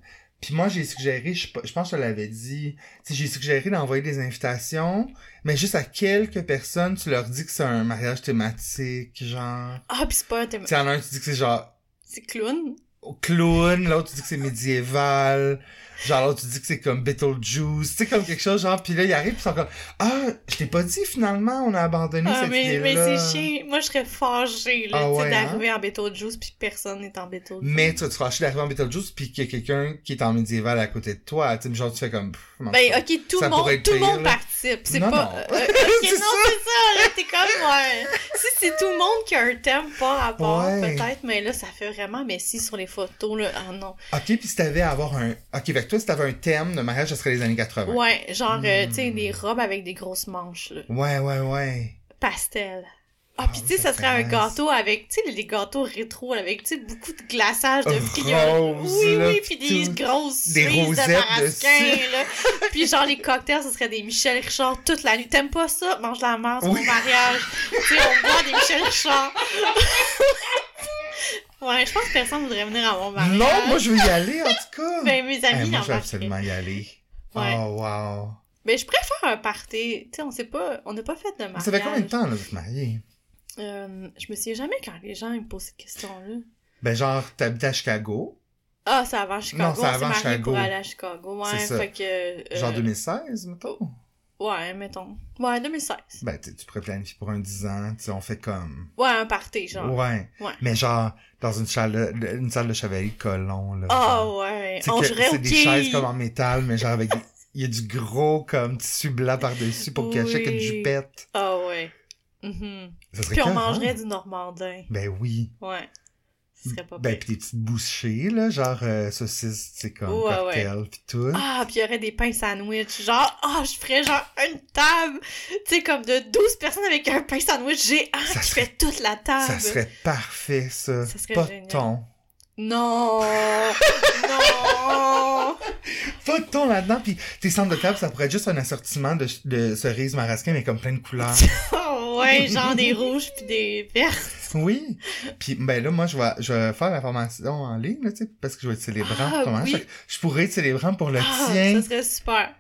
Puis moi, j'ai suggéré, je, je pense que je l'avais dit, tu sais, j'ai suggéré d'envoyer des invitations, mais juste à quelques personnes, tu leur dis que c'est un mariage thématique, genre. Ah, pis c'est pas un thème- Tu en un, tu dis que c'est genre C'est clown. clown, l'autre, tu dis que c'est médiéval. Genre, là, tu dis que c'est comme Beetlejuice, tu sais, comme quelque chose, genre, pis là, ils arrivent, pis ils sont comme, ah, je t'ai pas dit, finalement, on a abandonné Ah, cette mais, mais idée-là. c'est chiant. Moi, je serais fâchée, là, Ah tu sais, ouais, d'arriver en Beetlejuice puis personne n'est en Beetlejuice. Mais tu vas te fâcher d'arriver en Beetlejuice pis qu'il y a quelqu'un qui est en médiéval à côté de toi, tu sais, genre, tu fais comme, Ben, ok, tout le monde, tout le monde participe. C'est pas. non. euh, ok, non, C'est ça, là, t'es comme, ouais. Si c'est tout le monde qui a un thème pas rapport, Ouais. peut-être, mais là, ça fait vraiment Messi sur les photos, là. Ah non. Ok, pis si t'avais à avoir un, ok, toi, si t'avais un thème de mariage, ce serait les années 80. Ouais, genre, euh, tu Hmm. sais, des robes avec des grosses manches, là. Ouais, ouais, ouais. Pastel. Ah, pis oui, tu sais, ça serait un gâteau avec, tu sais, les gâteaux rétro, avec, tu sais, beaucoup de glaçage de Rose. Oui, là, oui, pis puis des tout. grosses Des cerises de rosettes marasquin, là. Puis genre, les cocktails, ce serait des Michel Richard toute la nuit. T'aimes pas ça? Mange la sur Oui. mon mariage. tu sais, on boit des Michel Richard. ouais, je pense que personne voudrait venir à mon mariage. Non, moi, je veux y aller, en tout cas. Ben, mes Eh, amis, moi, en je veux absolument y aller. Ouais. Oh, wow. Ben, je préfère un party. Tu sais, on sait pas, on n'a pas fait de mariage. Ça fait combien de temps, là, de te marier? Euh, je me souviens jamais quand les gens ils me posent cette question-là. Ben, genre, t'habites à Chicago, Ah, c'est avant Chicago. Non, c'est avant Chicago. pour aller à Chicago. Ouais, ça. fait que... euh, genre 2016, mettons? Ouais, mettons. Ouais, 2016. Ben, tu pourrais planifier pour un 10 ans, tu sais, on fait comme... Ouais, un party, genre. Ouais. Ouais. Mais genre, dans une salle de, une salle de chevalier colon, là. Ah ouais, on que jouerait au C'est des chaises comme en métal, mais genre avec. Il y a du gros, comme, tissu blanc par-dessus pour cacher Oui. que du jupette. Ah ouais. Ça serait Puis on mangerait du normandin. Ben oui. Ouais. Ce serait pas Ben, pis des petites bouchées, là, genre euh, saucisses, tu sais, comme Ouais, cocktail, pis tout. Ah, puis il y aurait des pains sandwich. Genre, ah, je ferais genre une table, tu sais, comme de 12 personnes avec un pain sandwich géant Ça qui serait- fait toute la table. Ça serait parfait, ça. Ça serait Pas génial. de thon. Non! non! Pas de thon là-dedans, pis tes centres de table, ça pourrait être juste un assortiment de, de cerises marasquin, mais comme plein de couleurs. Oh, ouais, genre des rouges puis des verts. oui. Puis, ben là, moi, je vais, je vais faire la formation en ligne, là, tu sais, parce que je vais être célébrant. Ah, comment? oui. Je pourrais être célébrant pour le Ah, tien. ça serait super.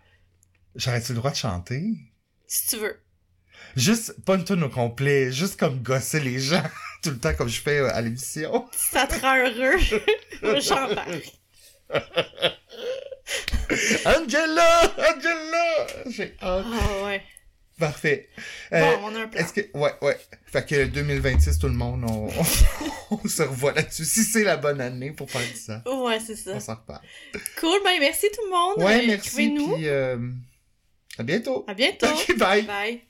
J'aurais-tu le droit de chanter? Si tu veux. Juste, pas une tune au complet, juste comme gosser les gens tout le temps comme je fais euh, à l'émission. Si ça te rend heureux, j'embarque. Angela! Angela! J'ai hâte. Ah ouais. Parfait. Euh, Bon, on a un plan. Est-ce que, ouais, ouais. Fait que 2026, tout le monde, on, on, se revoit là-dessus. Si c'est la bonne année pour faire ça, Ouais, c'est ça. on s'en reparle. Cool, ben merci tout le monde. Ouais, Euh, merci. Puis, euh, à bientôt. À bientôt. Bye. Bye.